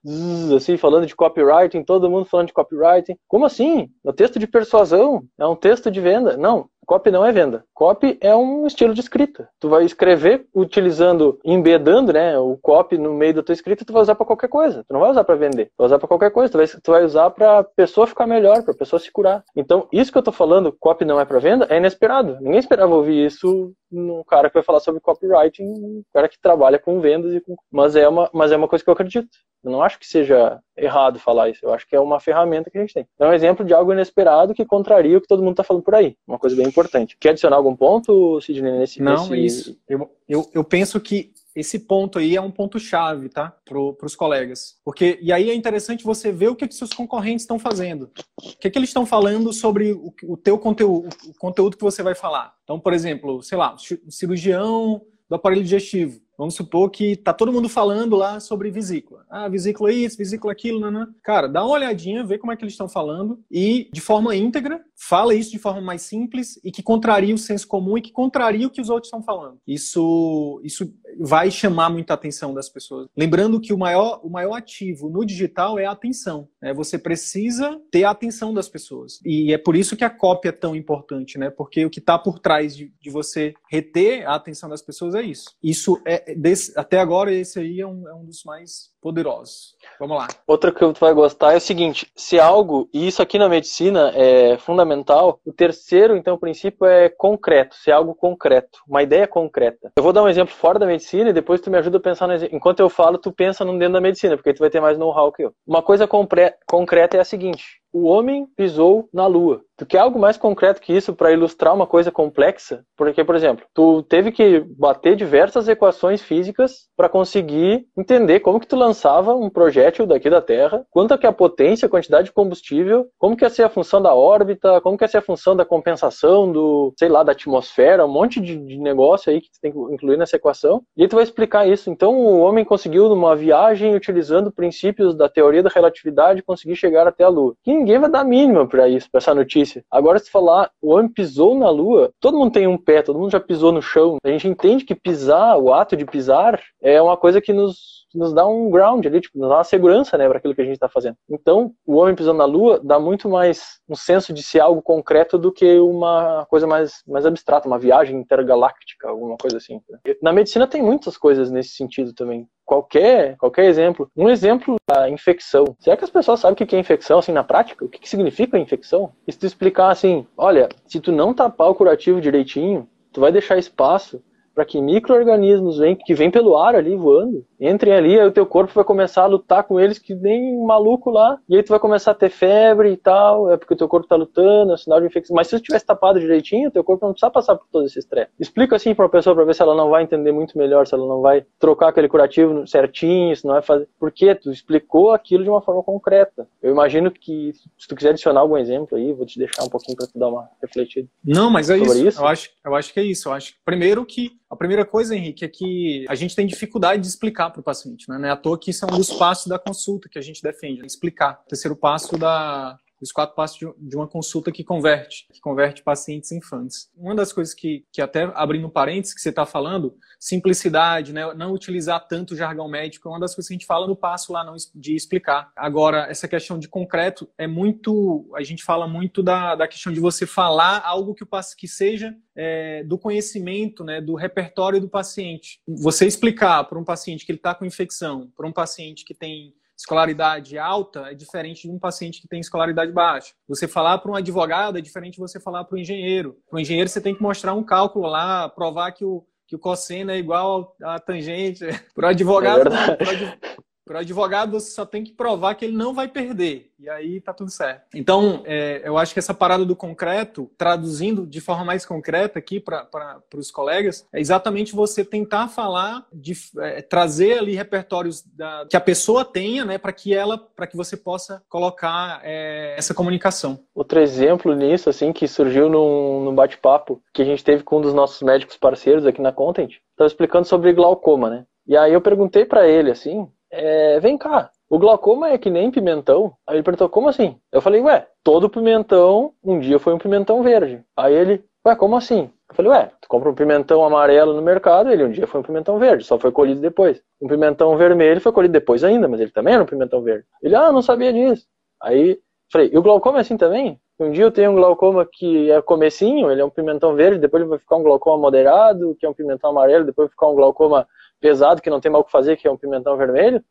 assim falando de copywriting, todo mundo falando de copywriting, como assim? No texto de persuasão é um texto de venda? Não, Copy não é venda. Copy é um estilo de escrita. Tu vai escrever utilizando, embedando, né, o copy no meio da tua escrita, tu vai usar para qualquer coisa. Tu não vai usar para vender. Tu vai usar para qualquer coisa. Tu vai, tu vai usar para pessoa ficar melhor, para pessoa se curar. Então, isso que eu tô falando, copy não é para venda, é inesperado. Ninguém esperava ouvir isso num cara que vai falar sobre copywriting, um cara que trabalha com vendas e com... mas é uma, mas é uma coisa que eu acredito. Eu não acho que seja errado falar isso. Eu acho que é uma ferramenta que a gente tem. É um exemplo de algo inesperado que contraria o que todo mundo está falando por aí. Uma coisa bem importante. Quer adicionar algum ponto, Sidney, nesse Não, nesse... isso. Eu, eu, eu penso que esse ponto aí é um ponto chave, tá? Para os colegas. Porque, e aí é interessante você ver o que, que seus concorrentes estão fazendo. O que, que eles estão falando sobre o, o teu conteúdo, o conteúdo que você vai falar. Então, por exemplo, sei lá, cirurgião do aparelho digestivo Vamos supor que tá todo mundo falando lá sobre vesícula. Ah, vesícula isso, vesícula aquilo, nanã. Cara, dá uma olhadinha, vê como é que eles estão falando e, de forma íntegra, fala isso de forma mais simples e que contraria o senso comum e que contraria o que os outros estão falando. Isso, isso vai chamar muita atenção das pessoas. Lembrando que o maior, o maior ativo no digital é a atenção. Né? Você precisa ter a atenção das pessoas. E é por isso que a cópia é tão importante, né? Porque o que está por trás de, de, você reter a atenção das pessoas é isso. Isso é desse, até agora esse aí é um, é um dos mais poderosos. Vamos lá. Outra que tu vai gostar é o seguinte: se algo, e isso aqui na medicina é fundamental, o terceiro, então, princípio é concreto, se é algo concreto, uma ideia concreta. Eu vou dar um exemplo fora da medicina e depois tu me ajuda a pensar no exemplo. Enquanto eu falo, tu pensa no dentro da medicina, porque tu vai ter mais know-how que eu. Uma coisa concreta é a seguinte: o homem pisou na lua. Tu quer algo mais concreto que isso para ilustrar uma coisa complexa? Porque, por exemplo, tu teve que bater diversas equações físicas para conseguir entender como que tu lançava um projétil daqui da Terra, quanto que é a potência, a quantidade de combustível, como que ia ser a função da órbita, como que ia ser a função da compensação do, sei lá, da atmosfera, um monte de, de negócio aí que tu tem que incluir nessa equação. E aí tu vai explicar isso. Então, o homem conseguiu, numa viagem, utilizando princípios da teoria da relatividade, conseguir chegar até a Lua. Que ninguém vai dar mínima para isso, para essa notícia. Agora, se falar o homem pisou na Lua, todo mundo tem um pé, todo mundo já pisou no chão. A gente entende que pisar, o ato de pisar, é uma coisa que nos nos dá um ground ali, tipo, nos dá uma segurança, né, para aquilo que a gente está fazendo. Então, o homem pisando na Lua dá muito mais um senso de ser algo concreto do que uma coisa mais, mais abstrata, uma viagem intergaláctica, alguma coisa assim. Na medicina tem muitas coisas nesse sentido também qualquer, qualquer exemplo. Um exemplo da infecção. Será que as pessoas sabem o que é infecção, assim, na prática? O que significa infecção? E se tu explicar assim, olha, se tu não tapar o curativo direitinho, tu vai deixar espaço para que micro-organismos que vêm pelo ar ali voando, entrem ali, aí o teu corpo vai começar a lutar com eles que nem um maluco lá, e aí tu vai começar a ter febre e tal, é porque o teu corpo tá lutando, é um sinal de infecção. Mas se tu tivesse tapado direitinho, o teu corpo não precisa passar por todo esse estresse. Explica assim para uma pessoa para ver se ela não vai entender muito melhor, se ela não vai trocar aquele curativo certinho, se não vai fazer. Porque tu explicou aquilo de uma forma concreta. Eu imagino que se tu quiser adicionar algum exemplo aí, vou te deixar um pouquinho para tu dar uma refletida. Não, mas é isso. isso. Eu acho, eu acho que é isso. Eu acho primeiro que a primeira coisa, Henrique, é que a gente tem dificuldade de explicar para o paciente. Né? Não é à toa que isso é um dos passos da consulta que a gente defende, né? explicar. O terceiro passo da, os quatro passos de uma consulta que converte, que converte pacientes infantes. Uma das coisas que, que até abrindo parênteses que você está falando, simplicidade, né, não utilizar tanto jargão médico, é uma das coisas que a gente fala no passo lá não, de explicar. Agora, essa questão de concreto é muito, a gente fala muito da, da questão de você falar algo que o que seja é, do conhecimento, né, do repertório do paciente. Você explicar para um paciente que ele está com infecção, para um paciente que tem escolaridade alta é diferente de um paciente que tem escolaridade baixa. Você falar para um advogado é diferente de você falar para um engenheiro. Para um engenheiro, você tem que mostrar um cálculo lá, provar que o, que o cosseno é igual à tangente. Para o advogado, é para o advogado, você só tem que provar que ele não vai perder. E aí tá tudo certo. Então, é, eu acho que essa parada do concreto, traduzindo de forma mais concreta aqui para os colegas, é exatamente você tentar falar, de é, trazer ali repertórios da, que a pessoa tenha, né, para que ela, para que você possa colocar é, essa comunicação. Outro exemplo nisso, assim, que surgiu num, num bate-papo que a gente teve com um dos nossos médicos parceiros aqui na Content, estava explicando sobre glaucoma, né? E aí eu perguntei para ele, assim, é, vem cá, o glaucoma é que nem pimentão? Aí ele perguntou, como assim? Eu falei, ué, todo pimentão um dia foi um pimentão verde. Aí ele, ué, como assim? Eu falei, ué, tu compra um pimentão amarelo no mercado, ele um dia foi um pimentão verde, só foi colhido depois. Um pimentão vermelho foi colhido depois ainda, mas ele também era um pimentão verde. Ele, ah, não sabia disso. Aí, falei, e o glaucoma é assim também? Um dia eu tenho um glaucoma que é comecinho, ele é um pimentão verde, depois ele vai ficar um glaucoma moderado, que é um pimentão amarelo, depois vai ficar um glaucoma pesado, que não tem mal o que fazer, que é um pimentão vermelho,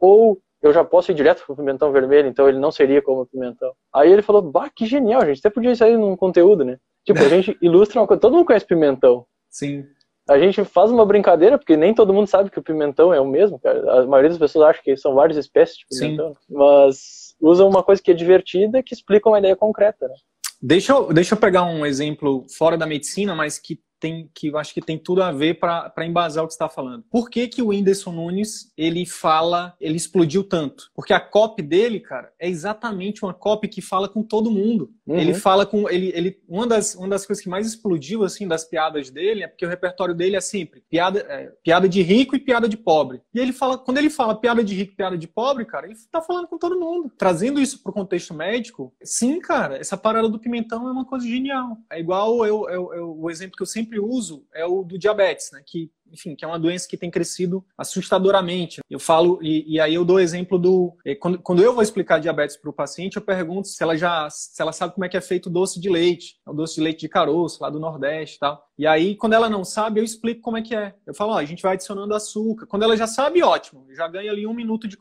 ou eu já posso ir direto pro pimentão vermelho, então ele não seria como pimentão. Aí ele falou, bah, que genial, a gente até podia sair num conteúdo, né? Tipo, a gente ilustra uma coisa, todo mundo conhece pimentão. Sim. A gente faz uma brincadeira, porque nem todo mundo sabe que o pimentão é o mesmo, cara. A maioria das pessoas acha que são várias espécies de pimentão. Sim. Mas usa uma coisa que é divertida que explica uma ideia concreta, né? Deixa eu, deixa eu pegar um exemplo fora da medicina, mas que tem que eu acho que tem tudo a ver para embasar o que está falando. Por que, que o Whindersson Nunes ele fala, ele explodiu tanto? Porque a copy dele, cara, é exatamente uma copy que fala com todo mundo. Uhum. Ele fala com ele, ele uma das uma das coisas que mais explodiu assim das piadas dele é porque o repertório dele é sempre piada é, piada de rico e piada de pobre. E ele fala quando ele fala piada de rico, e piada de pobre, cara, ele tá falando com todo mundo. Trazendo isso pro contexto médico, sim, cara, essa parada do pimentão é uma coisa genial. É igual eu, eu, eu o exemplo que eu sempre uso é o do diabetes, né? Que enfim, que é uma doença que tem crescido assustadoramente. Eu falo, e, e aí eu dou exemplo do. Eh, quando, quando eu vou explicar diabetes para o paciente, eu pergunto se ela já se ela sabe como é que é feito o doce de leite, o doce de leite de caroço, lá do Nordeste e tal. E aí, quando ela não sabe, eu explico como é que é. Eu falo, ó, a gente vai adicionando açúcar. Quando ela já sabe, ótimo, já ganha ali um minuto de,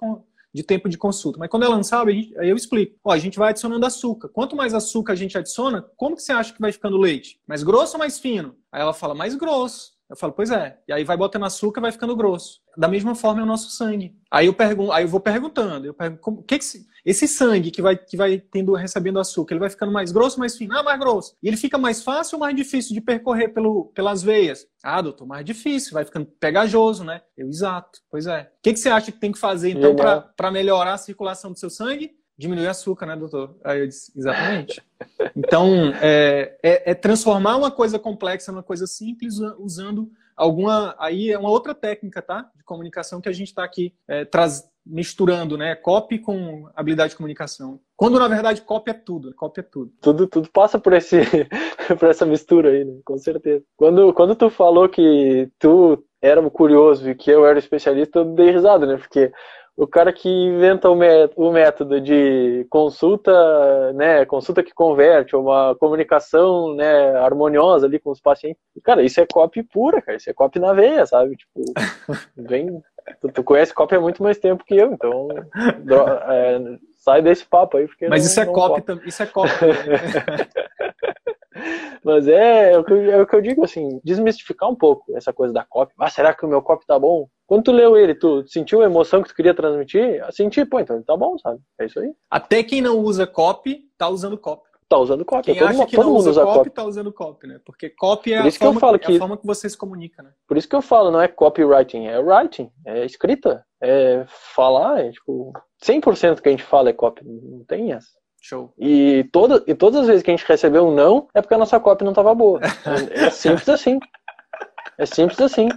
de tempo de consulta. Mas quando ela não sabe, aí eu explico. Ó, a gente vai adicionando açúcar. Quanto mais açúcar a gente adiciona, como que você acha que vai ficando leite? Mais grosso ou mais fino? Aí ela fala, mais grosso. Eu falo, pois é. E aí vai botando açúcar e vai ficando grosso. Da mesma forma é o nosso sangue. Aí eu pergunto, aí eu vou perguntando, eu pergunto, como, que, que esse sangue que vai que vai tendo recebendo açúcar, ele vai ficando mais grosso, mais fino, ah, mais grosso. E ele fica mais fácil ou mais difícil de percorrer pelo, pelas veias? Ah, doutor, mais difícil, vai ficando pegajoso, né? Eu exato. Pois é. O que, que você acha que tem que fazer então para melhorar a circulação do seu sangue? Diminuir açúcar, né, doutor? Aí eu disse, exatamente. Então, é, é, é, transformar uma coisa complexa numa coisa simples usando alguma. Aí é uma outra técnica, tá? De comunicação que a gente está aqui é, traz, misturando, né? Copy com habilidade de comunicação. Quando, na verdade, copy é tudo. Copy é tudo. Tudo, tudo passa por, esse, por essa mistura aí, né? Com certeza. Quando, quando tu falou que tu era curioso e que eu era especialista, eu dei risada, né? Porque o cara que inventa o, método de consulta, né, consulta que converte, uma comunicação, né, harmoniosa ali com os pacientes. Cara, isso é copy pura, cara, isso é copy na veia, sabe? Tipo, vem, tu, tu conhece copy há muito mais tempo que eu, então é, sai desse papo aí. Porque Mas não, isso, é copy, copy. isso é copy, isso é copy. Mas é, é, o que, é, o que, eu digo, assim, desmistificar um pouco essa coisa da copy. Ah, será que o meu copy tá bom? Quando tu leu ele, tu sentiu a emoção que tu queria transmitir? Senti, pô, então tá bom, sabe? É isso aí. Até quem não usa copy, tá usando copy. Tá usando copy. Quem todo acha mundo, que não usa copy, copy, tá usando copy, né? Porque copy é, a forma, que, é a forma que você se comunica, né? Por isso que eu falo, não é copywriting, é writing, é escrita, é falar, é tipo... 100% que a gente fala é copy, não tem essa. Show. E, toda, e todas as vezes que a gente recebeu um não, é porque a nossa cópia não estava boa. É simples assim. É simples assim.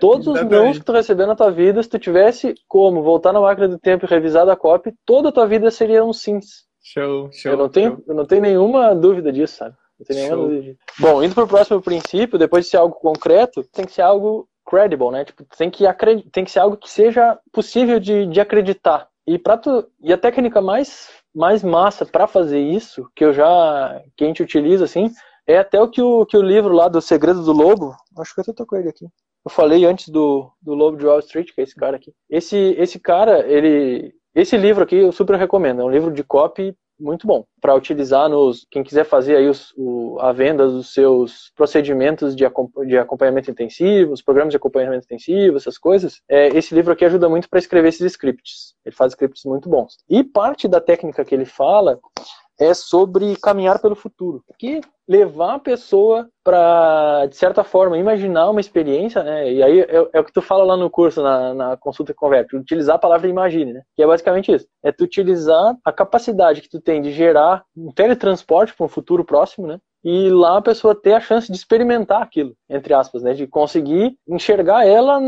Todos os não que tu recebeu na tua vida, se tu tivesse como voltar na máquina do tempo e revisar a cópia, toda a tua vida seria um sims. Show, show. Eu não tenho, show. Eu não tenho nenhuma dúvida disso, sabe? Não tenho nenhuma dúvida disso. Bom, indo pro próximo princípio, depois de ser algo concreto, tem que ser algo credible, né? Tipo, tem que, tem que ser algo que seja possível de, de acreditar. E, pra tu, e a técnica mais mais massa para fazer isso, que eu já que a gente utiliza assim, é até o que o, que o livro lá do Segredo do Lobo, acho que eu tô com ele aqui. Eu falei antes do, do Lobo de Wall Street, que é esse cara aqui. Esse esse cara, ele esse livro aqui eu super recomendo, é um livro de copy muito bom para utilizar nos quem quiser fazer aí os, o, a venda dos seus procedimentos de, de acompanhamento intensivo, os programas de acompanhamento intensivo, essas coisas. É, esse livro aqui ajuda muito para escrever esses scripts. Ele faz scripts muito bons. E parte da técnica que ele fala é sobre caminhar pelo futuro. Que levar a pessoa para, de certa forma, imaginar uma experiência, né? E aí é, é, o que tu fala lá no curso, na, na consulta que converte, utilizar a palavra imagine, né? Que é basicamente isso. É tu utilizar a capacidade que tu tem de gerar um teletransporte para um futuro próximo, né? e lá a pessoa ter a chance de experimentar aquilo, entre aspas, né? De conseguir enxergar ela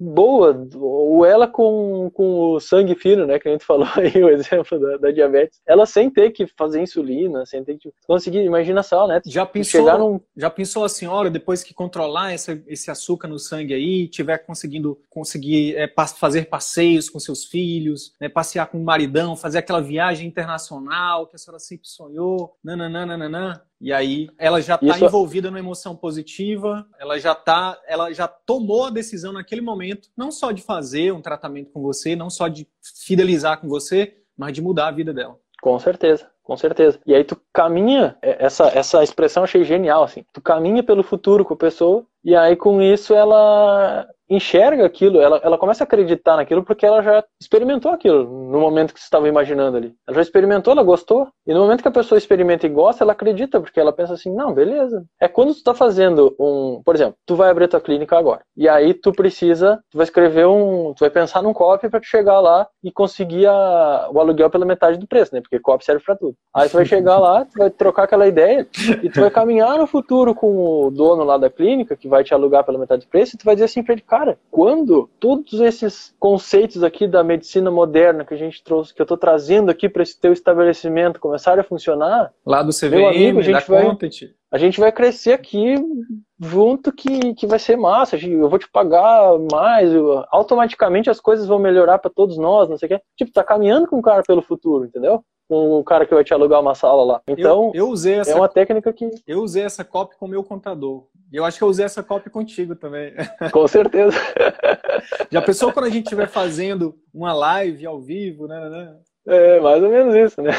boa, ou ela com, com o sangue fino, né? Que a gente falou aí, o exemplo da, da diabetes. Ela sem ter que fazer insulina, sem ter que conseguir, imagina só, né? Já pensou, num... já pensou a senhora, depois que controlar essa, esse açúcar no sangue aí, tiver conseguindo conseguir é, fazer passeios com seus filhos, né, passear com o maridão, fazer aquela viagem internacional que a senhora sempre sonhou, nananana, e aí ela já está Isso... envolvida numa emoção positiva, ela já tá, ela já tomou a decisão naquele momento, não só de fazer um tratamento com você, não só de fidelizar com você, mas de mudar a vida dela. Com certeza, com certeza. E aí tu caminha, é, essa, essa expressão eu achei genial, assim. Tu caminha pelo futuro com a pessoa E aí, com isso, ela enxerga aquilo, ela, ela começa a acreditar naquilo porque ela já experimentou aquilo no momento que você estava imaginando ali. Ela já experimentou, ela gostou. E no momento que a pessoa experimenta e gosta, ela acredita, porque ela pensa assim, não, beleza. É quando tu está fazendo um, por exemplo, tu vai abrir tua clínica agora. E aí tu precisa, tu vai escrever um, tu vai pensar num copy para chegar lá e conseguir a, o aluguel pela metade do preço, né? Porque copy serve para tudo. Aí tu vai chegar lá, tu vai trocar aquela ideia e tu vai caminhar no futuro com o dono lá da clínica que vai te alugar pela metade do preço e tu vai dizer assim para ele, cara, quando todos esses conceitos aqui da medicina moderna que a gente trouxe, que eu estou trazendo aqui para esse teu estabelecimento começarem a funcionar, lá do CVM, amigo, a gente vai, Content. a gente vai crescer aqui junto que, que vai ser massa, eu vou te pagar mais, automaticamente as coisas vão melhorar para todos nós, não sei o quê. Tipo, tá caminhando com o cara pelo futuro, entendeu? Com o cara que vai te alugar uma sala lá. Então, eu, eu usei essa, é uma técnica que. Eu usei essa copy com o meu contador. E eu acho que eu usei essa copy contigo também. Com certeza. Já pensou quando a gente estiver fazendo uma live ao vivo, né, né, né? É, mais ou menos isso, né?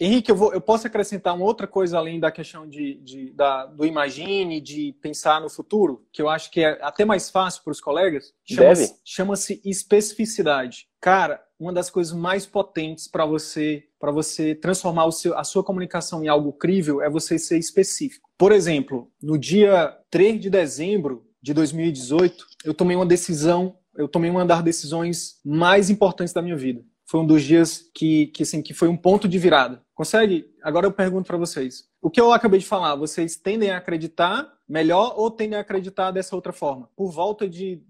Henrique, eu, vou, eu posso acrescentar uma outra coisa além da questão de, de da, do imagine, de pensar no futuro, que eu acho que é até mais fácil para os colegas. Chama-se chama especificidade. Cara, uma das coisas mais potentes para você para você transformar seu, a sua comunicação em algo crível é você ser específico. Por exemplo, no dia 3 de dezembro de 2018, eu tomei uma decisão, eu tomei uma das decisões mais importantes da minha vida. Foi um dos dias que, que, assim, que foi um ponto de virada. Consegue? Agora eu pergunto para vocês. O que eu acabei de falar, vocês tendem a acreditar melhor ou tendem a acreditar dessa outra forma? Por volta de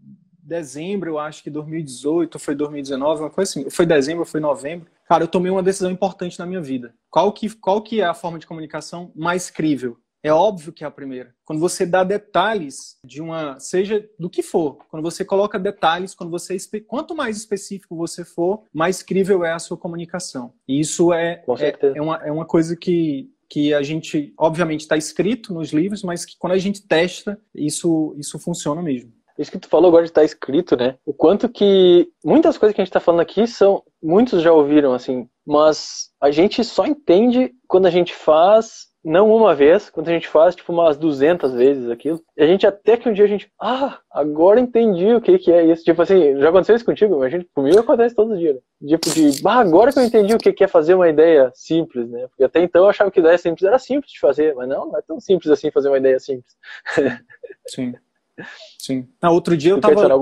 dezembro, eu acho que 2018, foi 2019, uma coisa assim. Foi dezembro, foi novembro. Cara, eu tomei uma decisão importante na minha vida. Qual que, qual que é a forma de comunicação mais crível? É óbvio que é a primeira. Quando você dá detalhes de uma, seja do que for, quando você coloca detalhes, quando você quanto mais específico você for, mais crível é a sua comunicação. E isso é é, é, uma, é uma coisa que que a gente, obviamente, está escrito nos livros, mas que quando a gente testa, isso, isso funciona mesmo. Isso que tu falou agora de estar tá escrito, né? O quanto que muitas coisas que a gente está falando aqui são muitos já ouviram assim, mas a gente só entende quando a gente faz não uma vez, quando a gente faz tipo umas 200 vezes aquilo. E a gente até que um dia a gente, ah, agora entendi o que que é isso. Tipo assim, já aconteceu isso contigo? Gente, comigo acontece todos os dias. Tipo de, ah, agora que eu entendi o que que é fazer uma ideia simples, né? Porque até então eu achava que ideia simples era simples de fazer, mas não, não é tão simples assim fazer uma ideia simples. Sim. Sim. Ah, outro dia eu tava,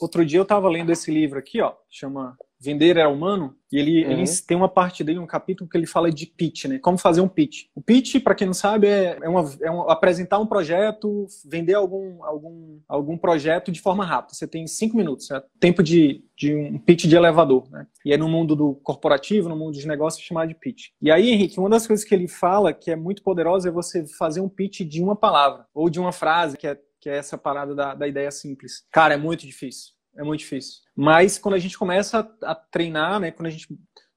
outro dia eu tava lendo esse livro aqui, ó, chama Vender é Humano, e ele, uhum. ele tem uma parte dele, um capítulo que ele fala de pitch, né? Como fazer um pitch. O pitch, para quem não sabe, é, é, uma, é um, apresentar um projeto, vender algum, algum, algum projeto de forma rápida. Você tem cinco minutos, é tempo de, de um pitch de elevador, né? E é no mundo do corporativo, no mundo dos negócios, chamado de pitch. E aí, Henrique, uma das coisas que ele fala que é muito poderosa é você fazer um pitch de uma palavra, ou de uma frase, que é que é essa parada da, da ideia simples. Cara, é muito difícil. É muito difícil. Mas quando a gente começa a, a treinar, né? Quando a gente.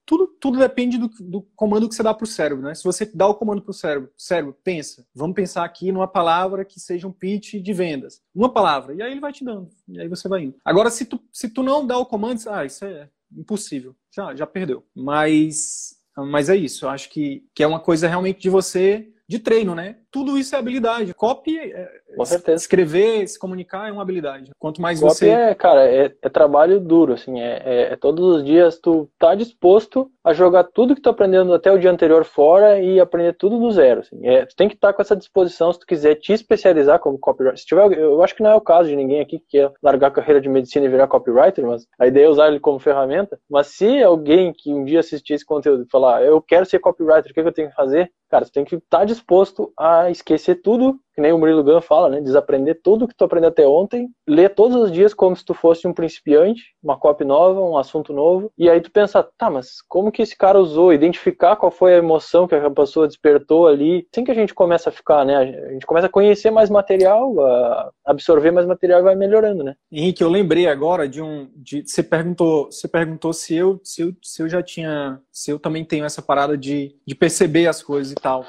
Tudo, tudo depende do, do comando que você dá para o cérebro, né? Se você dá o comando para o cérebro, cérebro, pensa, vamos pensar aqui numa palavra que seja um pitch de vendas. Uma palavra, e aí ele vai te dando, e aí você vai indo. Agora, se tu, se tu não dá o comando, ah, isso é impossível, já, já perdeu. Mas, mas é isso, eu acho que, que é uma coisa realmente de você de treino, né? Tudo isso é habilidade. Copy, é, Com certeza. escrever, se comunicar é uma habilidade. Quanto mais Copy você... é, cara, é, é trabalho duro, assim, é, é, é, todos os dias tu tá disposto a jogar tudo que tu aprendendo até o dia anterior fora e aprender tudo do zero, assim. É, tu tem que estar tá com essa disposição se tu quiser te especializar como copywriter. Se tiver, eu acho que não é o caso de ninguém aqui que quer largar a carreira de medicina e virar copywriter, mas a ideia é usar ele como ferramenta. Mas se alguém que um dia assistir esse conteúdo e falar, eu quero ser copywriter, o que, que eu tenho que fazer? Cara, você tem que estar tá disposto a esquecer tudo que nem o Murilo Gun fala, né? Desaprender tudo que tu aprendeu até ontem, ler todos os dias como se tu fosse um principiante, uma copy nova, um assunto novo, e aí tu pensa, tá, mas como que esse cara usou? Identificar qual foi a emoção que a pessoa despertou ali. Assim que a gente começa a ficar, né? A gente começa a conhecer mais material, a absorver mais material e vai melhorando, né? Henrique, eu lembrei agora de um. De, você perguntou, você perguntou se eu, se eu, se eu já tinha. Se eu também tenho essa parada de, de perceber as coisas e tal.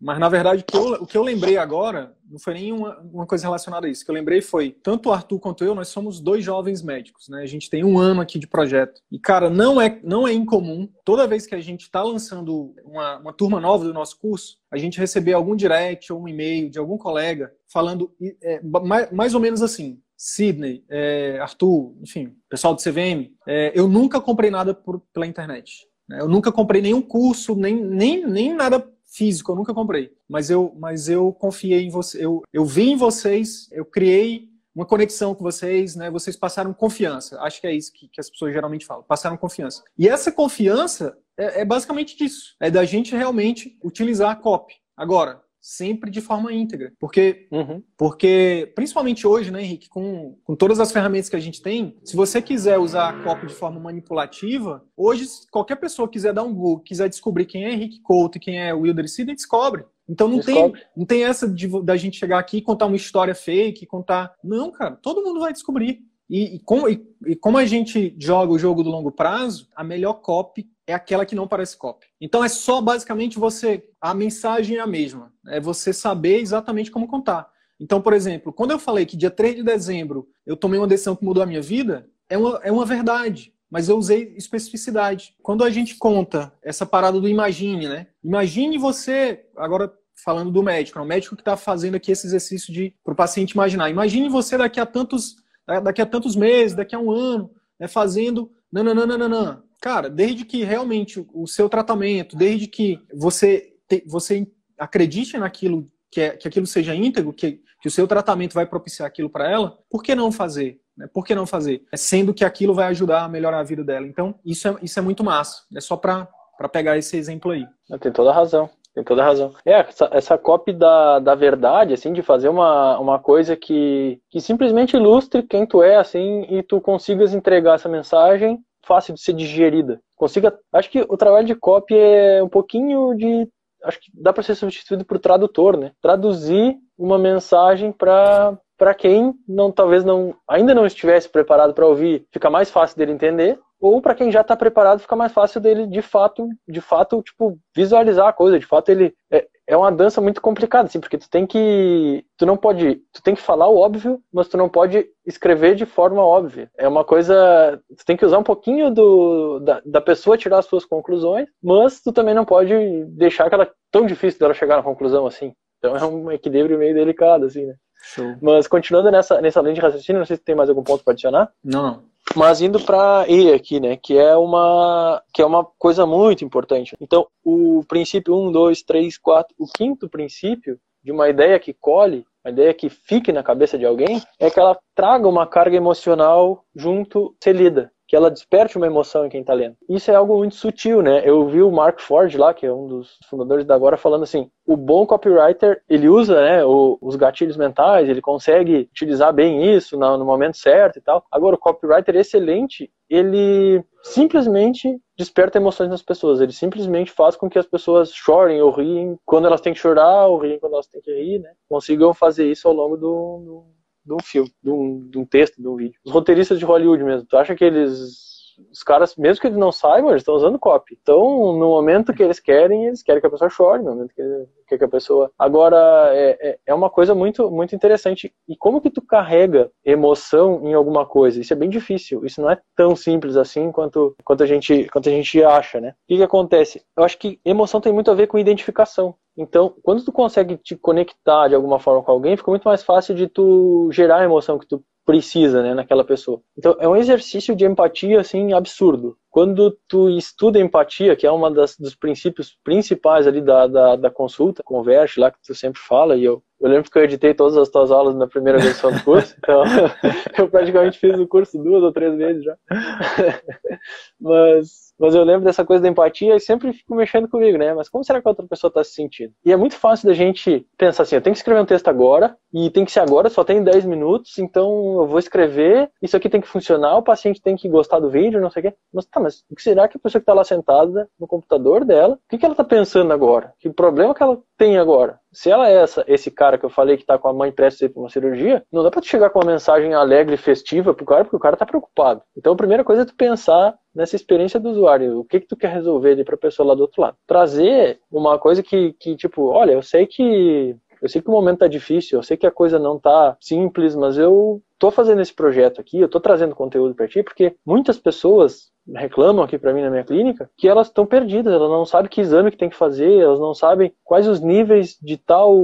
Mas, na verdade, o que eu, o que eu lembrei agora não foi nem uma, uma, coisa relacionada a isso. O que eu lembrei foi, tanto o Arthur quanto eu, nós somos dois jovens médicos, né? A gente tem um ano aqui de projeto. E, cara, não é, não é incomum, toda vez que a gente está lançando uma, uma turma nova do nosso curso, a gente receber algum direct ou um e-mail de algum colega falando é, mais, mais ou menos assim, Sidney, é, Arthur, enfim, pessoal do CVM, é, eu nunca comprei nada por, pela internet. Né? Eu nunca comprei nenhum curso, nem, nem, nem nada físico, eu nunca comprei. Mas eu, mas eu confiei em você, eu, eu vi em vocês, eu criei uma conexão com vocês, né? Vocês passaram confiança. Acho que é isso que, que as pessoas geralmente falam. Passaram confiança. E essa confiança é, é basicamente disso. É da gente realmente utilizar a copy. Agora, sempre de forma íntegra. Porque, uhum. porque principalmente hoje, né, Henrique, com, com todas as ferramentas que a gente tem, se você quiser usar a copy de forma manipulativa, hoje, qualquer pessoa quiser dar um Google, quiser descobrir quem é Henrique Couto e quem é Wilder Sidney, descobre. Então não tem, não tem essa de, da gente chegar aqui e contar uma história fake, contar. Não, cara, todo mundo vai descobrir. E, e, como, e, e, como a gente joga o jogo do longo prazo, a melhor copy é aquela que não parece copy. Então é só basicamente você. A mensagem é a mesma. É você saber exatamente como contar. Então, por exemplo, quando eu falei que dia 3 de dezembro eu tomei uma decisão que mudou a minha vida, é uma, é uma verdade. Mas eu usei especificidade. Quando a gente conta essa parada do imagine, né? Imagine você, agora falando do médico, é o médico que está fazendo aqui esse exercício de para o paciente imaginar. Imagine você daqui a tantos, daqui a tantos meses, daqui a um ano, né, fazendo nananana. Cara, desde que realmente o seu tratamento, desde que você, te, você acredite naquilo, que, é, que aquilo seja íntegro, que, que o seu tratamento vai propiciar aquilo para ela, por que não fazer? Né? Por que não fazer? É sendo que aquilo vai ajudar a melhorar a vida dela. Então, isso é, isso é muito massa. É só para pegar esse exemplo aí. Tem toda a razão. Tem toda razão. É, essa, essa copy da, da verdade, assim, de fazer uma, uma coisa que, que simplesmente ilustre quem tu é, assim, e tu consigas entregar essa mensagem fácil de ser digerida. Consiga. Acho que o trabalho de copy é um pouquinho de. Acho que dá para ser substituído por tradutor, né? Traduzir uma mensagem para para quem não talvez não ainda não estivesse preparado para ouvir, fica mais fácil dele entender, ou para quem já está preparado, fica mais fácil dele de fato, de fato, tipo, visualizar a coisa, de fato ele é, é uma dança muito complicada, assim, porque tu tem que tu não pode, tu tem que falar o óbvio, mas tu não pode escrever de forma óbvia. É uma coisa, tu tem que usar um pouquinho do da, da pessoa tirar as suas conclusões, mas tu também não pode deixar aquela tão difícil dela chegar na conclusão assim. Então é um equilíbrio meio delicado assim, né? Show. Mas continuando nessa, nessa linha de raciocínio, não sei se tem mais algum ponto para adicionar. Não. Mas indo para E aqui, né, que é uma que é uma coisa muito importante. Então, o princípio 1, 2, 3, 4, o quinto princípio de uma ideia que colhe, uma ideia que fique na cabeça de alguém, é que ela traga uma carga emocional junto ser lida que ela desperte uma emoção em quem está lendo. Isso é algo muito sutil, né? Eu vi o Mark Ford lá, que é um dos fundadores da Agora, falando assim: o bom copywriter ele usa né, o, os gatilhos mentais, ele consegue utilizar bem isso no, no momento certo e tal. Agora, o copywriter excelente, ele simplesmente desperta emoções nas pessoas. Ele simplesmente faz com que as pessoas chorem ou riem quando elas têm que chorar ou riem quando elas têm que rir, né? Consigam fazer isso ao longo do, do de um filme, de um, de um texto, de um vídeo. Os roteiristas de Hollywood mesmo, tu acha que eles os caras, mesmo que eles não saibam, eles estão usando copy. Então, no momento que eles querem, eles querem que a pessoa chore, no momento que, que a pessoa. Agora, é, é, é uma coisa muito, muito interessante. E como que tu carrega emoção em alguma coisa? Isso é bem difícil. Isso não é tão simples assim quanto, quanto, a, gente, quanto a gente acha, né? O que, que acontece? Eu acho que emoção tem muito a ver com identificação. Então, quando tu consegue te conectar de alguma forma com alguém, fica muito mais fácil de tu gerar a emoção que tu precisa, né, naquela pessoa. Então, é um exercício de empatia, assim, absurdo. Quando tu estuda empatia, que é das, dos princípios principais ali da, da, da consulta, converte lá, que tu sempre fala, e eu eu lembro que eu editei todas as tuas aulas na primeira versão do curso, então eu praticamente fiz o curso duas ou três vezes já. mas, mas eu lembro dessa coisa da empatia e sempre fico mexendo comigo, né? Mas como será que a outra pessoa está se sentindo? E é muito fácil da gente pensar assim, eu tenho que escrever um texto agora, e tem que ser agora, só tem 10 minutos, então eu vou escrever, isso aqui tem que funcionar, o paciente tem que gostar do vídeo, não sei o quê. Mas tá, mas o que será que a pessoa que está lá sentada no computador dela, o que, que ela está pensando agora? Que problema que ela tem agora? Se ela é essa, esse cara que eu falei que tá com a mãe prestes a ir pra uma cirurgia, não dá pra tu chegar com uma mensagem alegre e festiva pro cara, porque o cara tá preocupado. Então a primeira coisa é tu pensar nessa experiência do usuário. O que que tu quer resolver ali pra pessoa lá do outro lado? Trazer uma coisa que, que tipo, olha, eu sei que eu sei que o momento tá difícil, eu sei que a coisa não tá simples, mas eu tô fazendo esse projeto aqui, eu tô trazendo conteúdo para ti, porque muitas pessoas reclamam aqui para mim na minha clínica que elas estão perdidas, elas não sabem que exame que tem que fazer, elas não sabem quais os níveis de tal,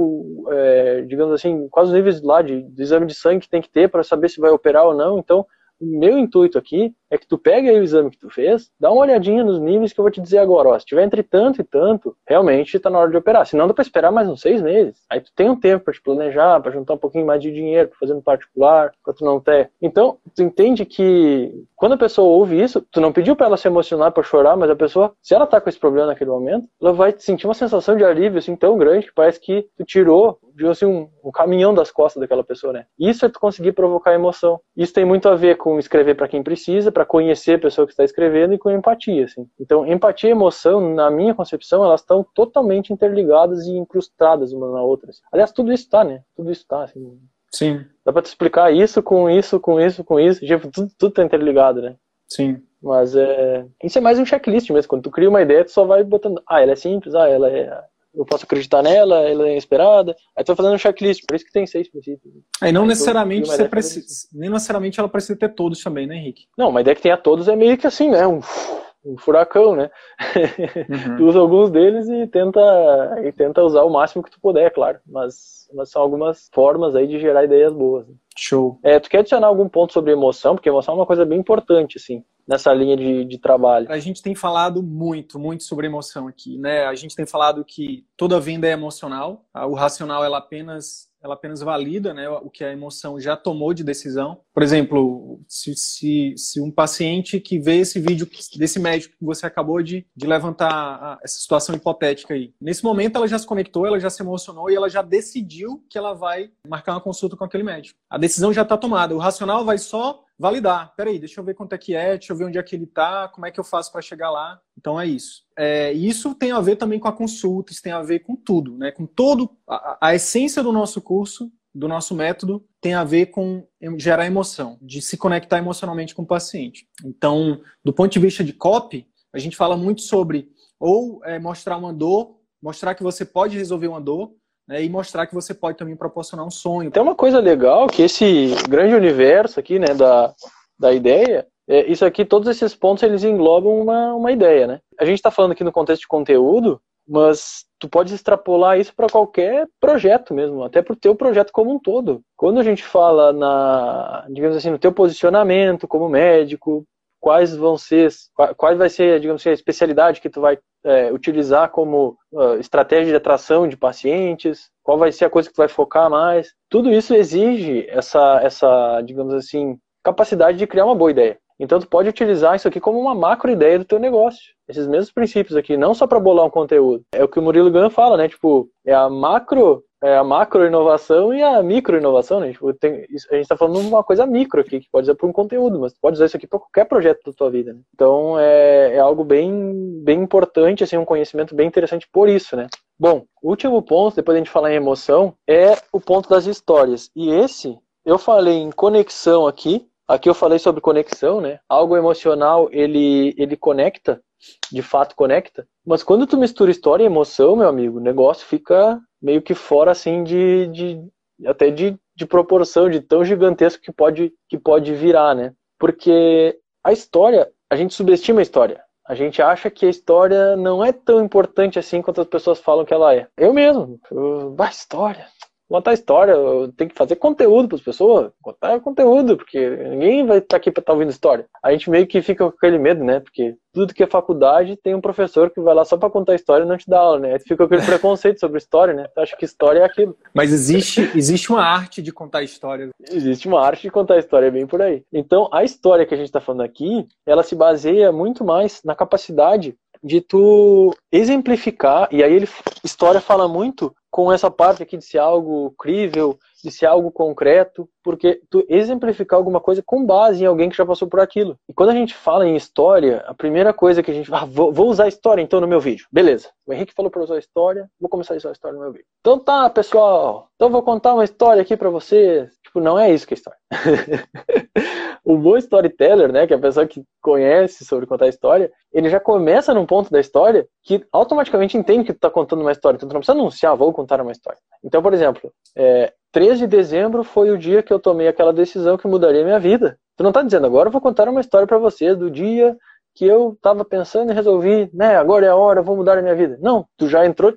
é, digamos assim, quais os níveis lá de, de exame de sangue que tem que ter para saber se vai operar ou não. Então, meu intuito aqui é que tu pegue aí o exame que tu fez, dá uma olhadinha nos níveis que eu vou te dizer agora. Ó, se tiver entre tanto e tanto, realmente está na hora de operar. Senão dá para esperar mais uns seis meses. Aí tu tem um tempo para te planejar, para juntar um pouquinho mais de dinheiro, para fazer no particular, para tu não ter. Então, tu entende que quando a pessoa ouve isso, tu não pediu para ela se emocionar, para chorar, mas a pessoa, se ela tá com esse problema naquele momento, ela vai sentir uma sensação de alívio assim tão grande que parece que tu tirou de assim, um, um caminhão das costas daquela pessoa, né? Isso é tu conseguir provocar emoção. Isso tem muito a ver com escrever para quem precisa, para conhecer a pessoa que está escrevendo e com empatia, assim. Então, empatia e emoção, na minha concepção, elas estão totalmente interligadas e incrustadas uma na outra. Assim. Aliás, tudo isso está, né? Tudo isso está, assim. Sim. Dá para te explicar isso com isso, com isso, com isso. Tipo, tudo, tudo tá interligado, né? Sim. Mas é. Isso é mais um checklist mesmo. Quando tu cria uma ideia, tu só vai botando. Ah, ela é simples, ah, ela é eu posso acreditar nela, ela é inesperada. Aí tô fazendo um checklist, por isso que tem seis princípios. Aí não Aí necessariamente você precisa, nem necessariamente ela precisa ter todos também, né, Henrique? Não, uma ideia que tenha todos é meio que assim, né, um, um furacão, né? Uhum. tu usa alguns deles e tenta, e tenta usar o máximo que tu puder, claro. Mas, mas são algumas formas aí de gerar ideias boas. Né? Show. É, tu quer adicionar algum ponto sobre emoção? Porque emoção é uma coisa bem importante, assim nessa linha de, de trabalho? A gente tem falado muito, muito sobre emoção aqui, né? A gente tem falado que toda venda é emocional, o racional ela apenas ela apenas valida né, o que a emoção já tomou de decisão. Por exemplo, se, se, se um paciente que vê esse vídeo desse médico que você acabou de, de levantar a, essa situação hipotética aí, nesse momento ela já se conectou, ela já se emocionou e ela já decidiu que ela vai marcar uma consulta com aquele médico. A decisão já está tomada. O racional vai só validar. Peraí, deixa eu ver quanto é que é, deixa eu ver onde é que ele está, como é que eu faço para chegar lá. Então é isso. É, isso tem a ver também com a consulta, isso tem a ver com tudo, né? Com todo a, a essência do nosso curso, do nosso método, tem a ver com gerar emoção, de se conectar emocionalmente com o paciente. Então, do ponto de vista de copy, a gente fala muito sobre ou é, mostrar uma dor, mostrar que você pode resolver uma dor, né, e mostrar que você pode também proporcionar um sonho. Tem uma coisa legal que esse grande universo aqui, né, da, da ideia, é, isso aqui, todos esses pontos, eles englobam uma, uma ideia, né? A gente está falando aqui no contexto de conteúdo, mas tu pode extrapolar isso para qualquer projeto mesmo, até para o teu projeto como um todo. Quando a gente fala na, digamos assim, no teu posicionamento como médico, quais vão ser, qual vai ser, digamos assim, a especialidade que tu vai é, utilizar como uh, estratégia de atração de pacientes, qual vai ser a coisa que tu vai focar mais. Tudo isso exige essa, essa, digamos assim, capacidade de criar uma boa ideia. Então tu pode utilizar isso aqui como uma macro ideia do teu negócio. Esses mesmos princípios aqui, não só para bolar um conteúdo. É o que o Murilo Gun fala, né? Tipo, é a macro é a macro inovação e a micro inovação, né? Tipo, tem, a gente está falando de uma coisa micro aqui, que pode ser para um conteúdo, mas pode usar isso aqui para qualquer projeto da tua vida. Né? Então é, é, algo bem, bem importante, assim, um conhecimento bem interessante por isso, né? Bom, último ponto, depois a gente falar em emoção, é o ponto das histórias. E esse, eu falei em conexão aqui, aqui eu falei sobre conexão, né? Algo emocional, ele, ele conecta, de fato conecta, mas quando tu mistura história e emoção, meu amigo, o negócio fica meio que fora assim de, de até de, de proporção, de tão gigantesco que pode, que pode virar, né? Porque a história, a gente subestima a história. A gente acha que a história não é tão importante assim quanto as pessoas falam que ela é. Eu mesmo, eu, bah, história contar história, tem que fazer conteúdo para as pessoas, contar conteúdo, porque ninguém vai estar tá aqui para estar tá ouvindo história. A gente meio que fica com aquele medo, né? Porque tudo que é faculdade tem um professor que vai lá só para contar história e não te dá aula, né? Aí fica com aquele preconceito sobre história, né? Tu acha que história é aquilo. Mas existe, existe uma arte de contar história. Existe uma arte de contar história, é bem por aí. Então, a história que a gente está falando aqui, ela se baseia muito mais na capacidade de tu exemplificar, e aí ele história fala muito com essa parte aqui de ser algo crível de ser algo concreto, porque tu exemplificar alguma coisa com base em alguém que já passou por aquilo. E quando a gente fala em história, a primeira coisa que a gente. Ah, vou, vou usar história então no meu vídeo. Beleza. O Henrique falou para usar história, vou começar a usar história no meu vídeo. Então tá, pessoal. Então vou contar uma história aqui para vocês. Tipo, não é isso que é história. o bom storyteller, né, que é a pessoa que conhece sobre contar história, ele já começa num ponto da história que automaticamente entende que tu tá contando uma história. Então tu não precisa anunciar, vou contar uma história. Então, por exemplo, é, 3 de dezembro foi o dia que eu tomei aquela decisão que mudaria minha vida. Tu não tá dizendo, agora eu vou contar uma história para vocês do dia que eu estava pensando e resolvi, né, agora é a hora, vou mudar a minha vida. Não, tu já entrou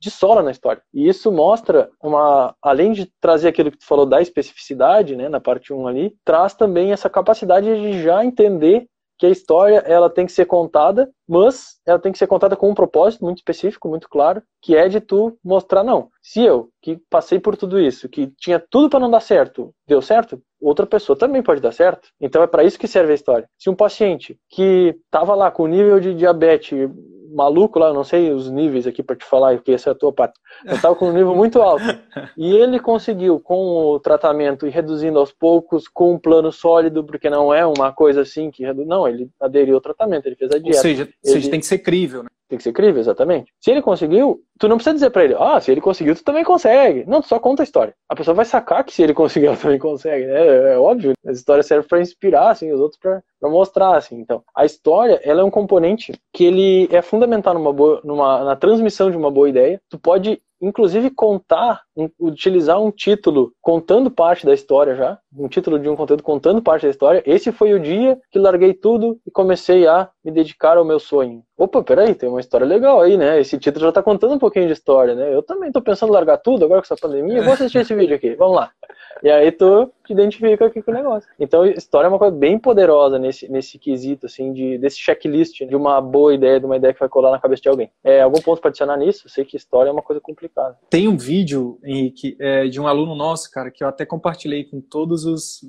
de sola na história. E isso mostra uma, além de trazer aquilo que tu falou da especificidade, né, na parte 1 ali, traz também essa capacidade de já entender que a história ela tem que ser contada, mas ela tem que ser contada com um propósito muito específico, muito claro, que é de tu mostrar não. Se eu, que passei por tudo isso, que tinha tudo para não dar certo, deu certo, outra pessoa também pode dar certo. Então é para isso que serve a história. Se um paciente que estava lá com nível de diabetes maluco lá, não sei os níveis aqui para te falar, porque essa é a tua parte. Eu estava com um nível muito alto. E ele conseguiu, com o tratamento e reduzindo aos poucos, com um plano sólido, porque não é uma coisa assim que. Não, ele aderiu ao tratamento, ele fez a dieta. Ou seja, ele... seja tem que ser crível, né? Tem que ser crível, exatamente. Se ele conseguiu, tu não precisa dizer para ele, ah, se ele conseguiu, tu também consegue. Não, tu só conta a história. A pessoa vai sacar que se ele conseguiu, ela também consegue, né? É, é óbvio. As histórias servem para inspirar, assim, os outros para mostrar, assim. Então, a história, ela é um componente que ele é fundamental numa boa, numa, na transmissão de uma boa ideia. Tu pode inclusive contar, utilizar um título contando parte da história já, um título de um conteúdo contando parte da história. Esse foi o dia que larguei tudo e comecei a me dedicar ao meu sonho. Opa, peraí, tem uma história legal aí, né? Esse título já tá contando um pouquinho de história, né? Eu também tô pensando em largar tudo agora com essa pandemia. Vou assistir esse vídeo aqui, vamos lá. E aí tu te identifica aqui com o negócio. Então, história é uma coisa bem poderosa nesse, nesse quesito, assim, de, desse checklist de uma boa ideia, de uma ideia que vai colar na cabeça de alguém. É, algum ponto para adicionar nisso? Eu sei que história é uma coisa complicada. Tem um vídeo, Henrique, é, de um aluno nosso, cara, que eu até compartilhei com todos os,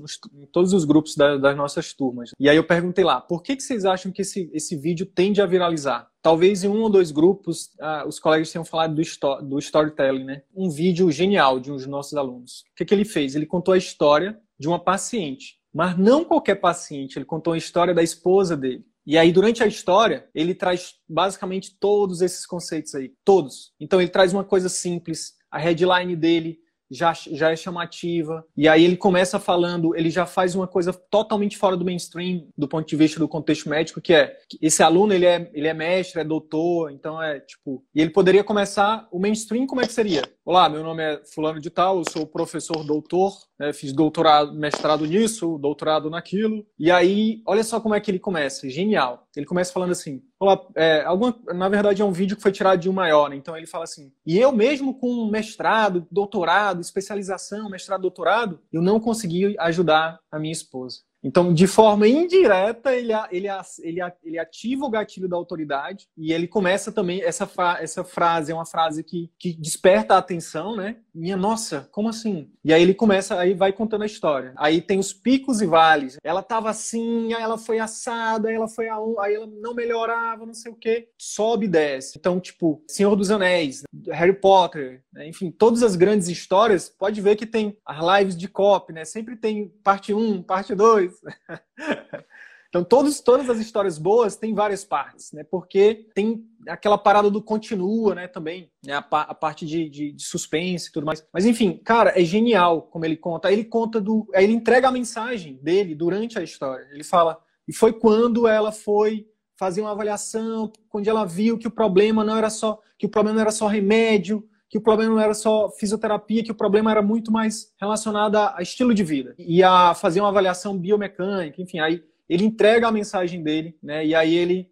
todos os grupos da, das nossas turmas. E aí eu perguntei lá, por que, que vocês acham que esse, esse vídeo tende a viralizar? Talvez em um ou dois grupos ah, os colegas tenham falado do, do storytelling, né? Um vídeo genial de um dos nossos alunos. O que, que ele fez? Ele contou a história de uma paciente, mas não qualquer paciente. Ele contou a história da esposa dele. E aí, durante a história, ele traz basicamente todos esses conceitos aí. Todos. Então, ele traz uma coisa simples. A headline dele já, já é chamativa. E aí ele começa falando, ele já faz uma coisa totalmente fora do mainstream, do ponto de vista do contexto médico, que é esse aluno ele é, ele é mestre, é doutor, então é tipo. E ele poderia começar o mainstream, como é que seria? Olá, meu nome é Fulano de Tal, eu sou professor doutor, né, fiz doutorado, mestrado nisso, doutorado naquilo. E aí, olha só como é que ele começa, genial. Ele começa falando assim: é, alguma, na verdade é um vídeo que foi tirado de um maior, né? então ele fala assim: e eu mesmo com mestrado, doutorado, especialização, mestrado, doutorado, eu não consegui ajudar a minha esposa. Então, de forma indireta, ele, ele, ele, ele ativa o gatilho da autoridade e ele começa também. Essa, essa frase é uma frase que, que desperta a atenção, né? Minha nossa, como assim? E aí ele começa, aí vai contando a história. Aí tem os picos e vales. Ela tava assim, aí ela foi assada, aí ela foi a aí ela não melhorava, não sei o quê. Sobe e desce. Então, tipo, Senhor dos Anéis, Harry Potter, né? enfim, todas as grandes histórias, pode ver que tem as lives de cop, né? Sempre tem parte 1, parte 2 Então, todos, todas as histórias boas têm várias partes, né? Porque tem aquela parada do continua, né? Também, né? a, a parte de, de, de, suspense e tudo mais. Mas, enfim, cara, é genial como ele conta. Ele conta do. Aí ele entrega a mensagem dele durante a história. Ele fala. E foi quando ela foi fazer uma avaliação, quando ela viu que o problema não era só que o problema não era só remédio, que o problema não era só fisioterapia, que o problema era muito mais relacionado a, estilo de vida e a fazer uma avaliação biomecânica, enfim, aí ele entrega a mensagem dele, né? E aí ele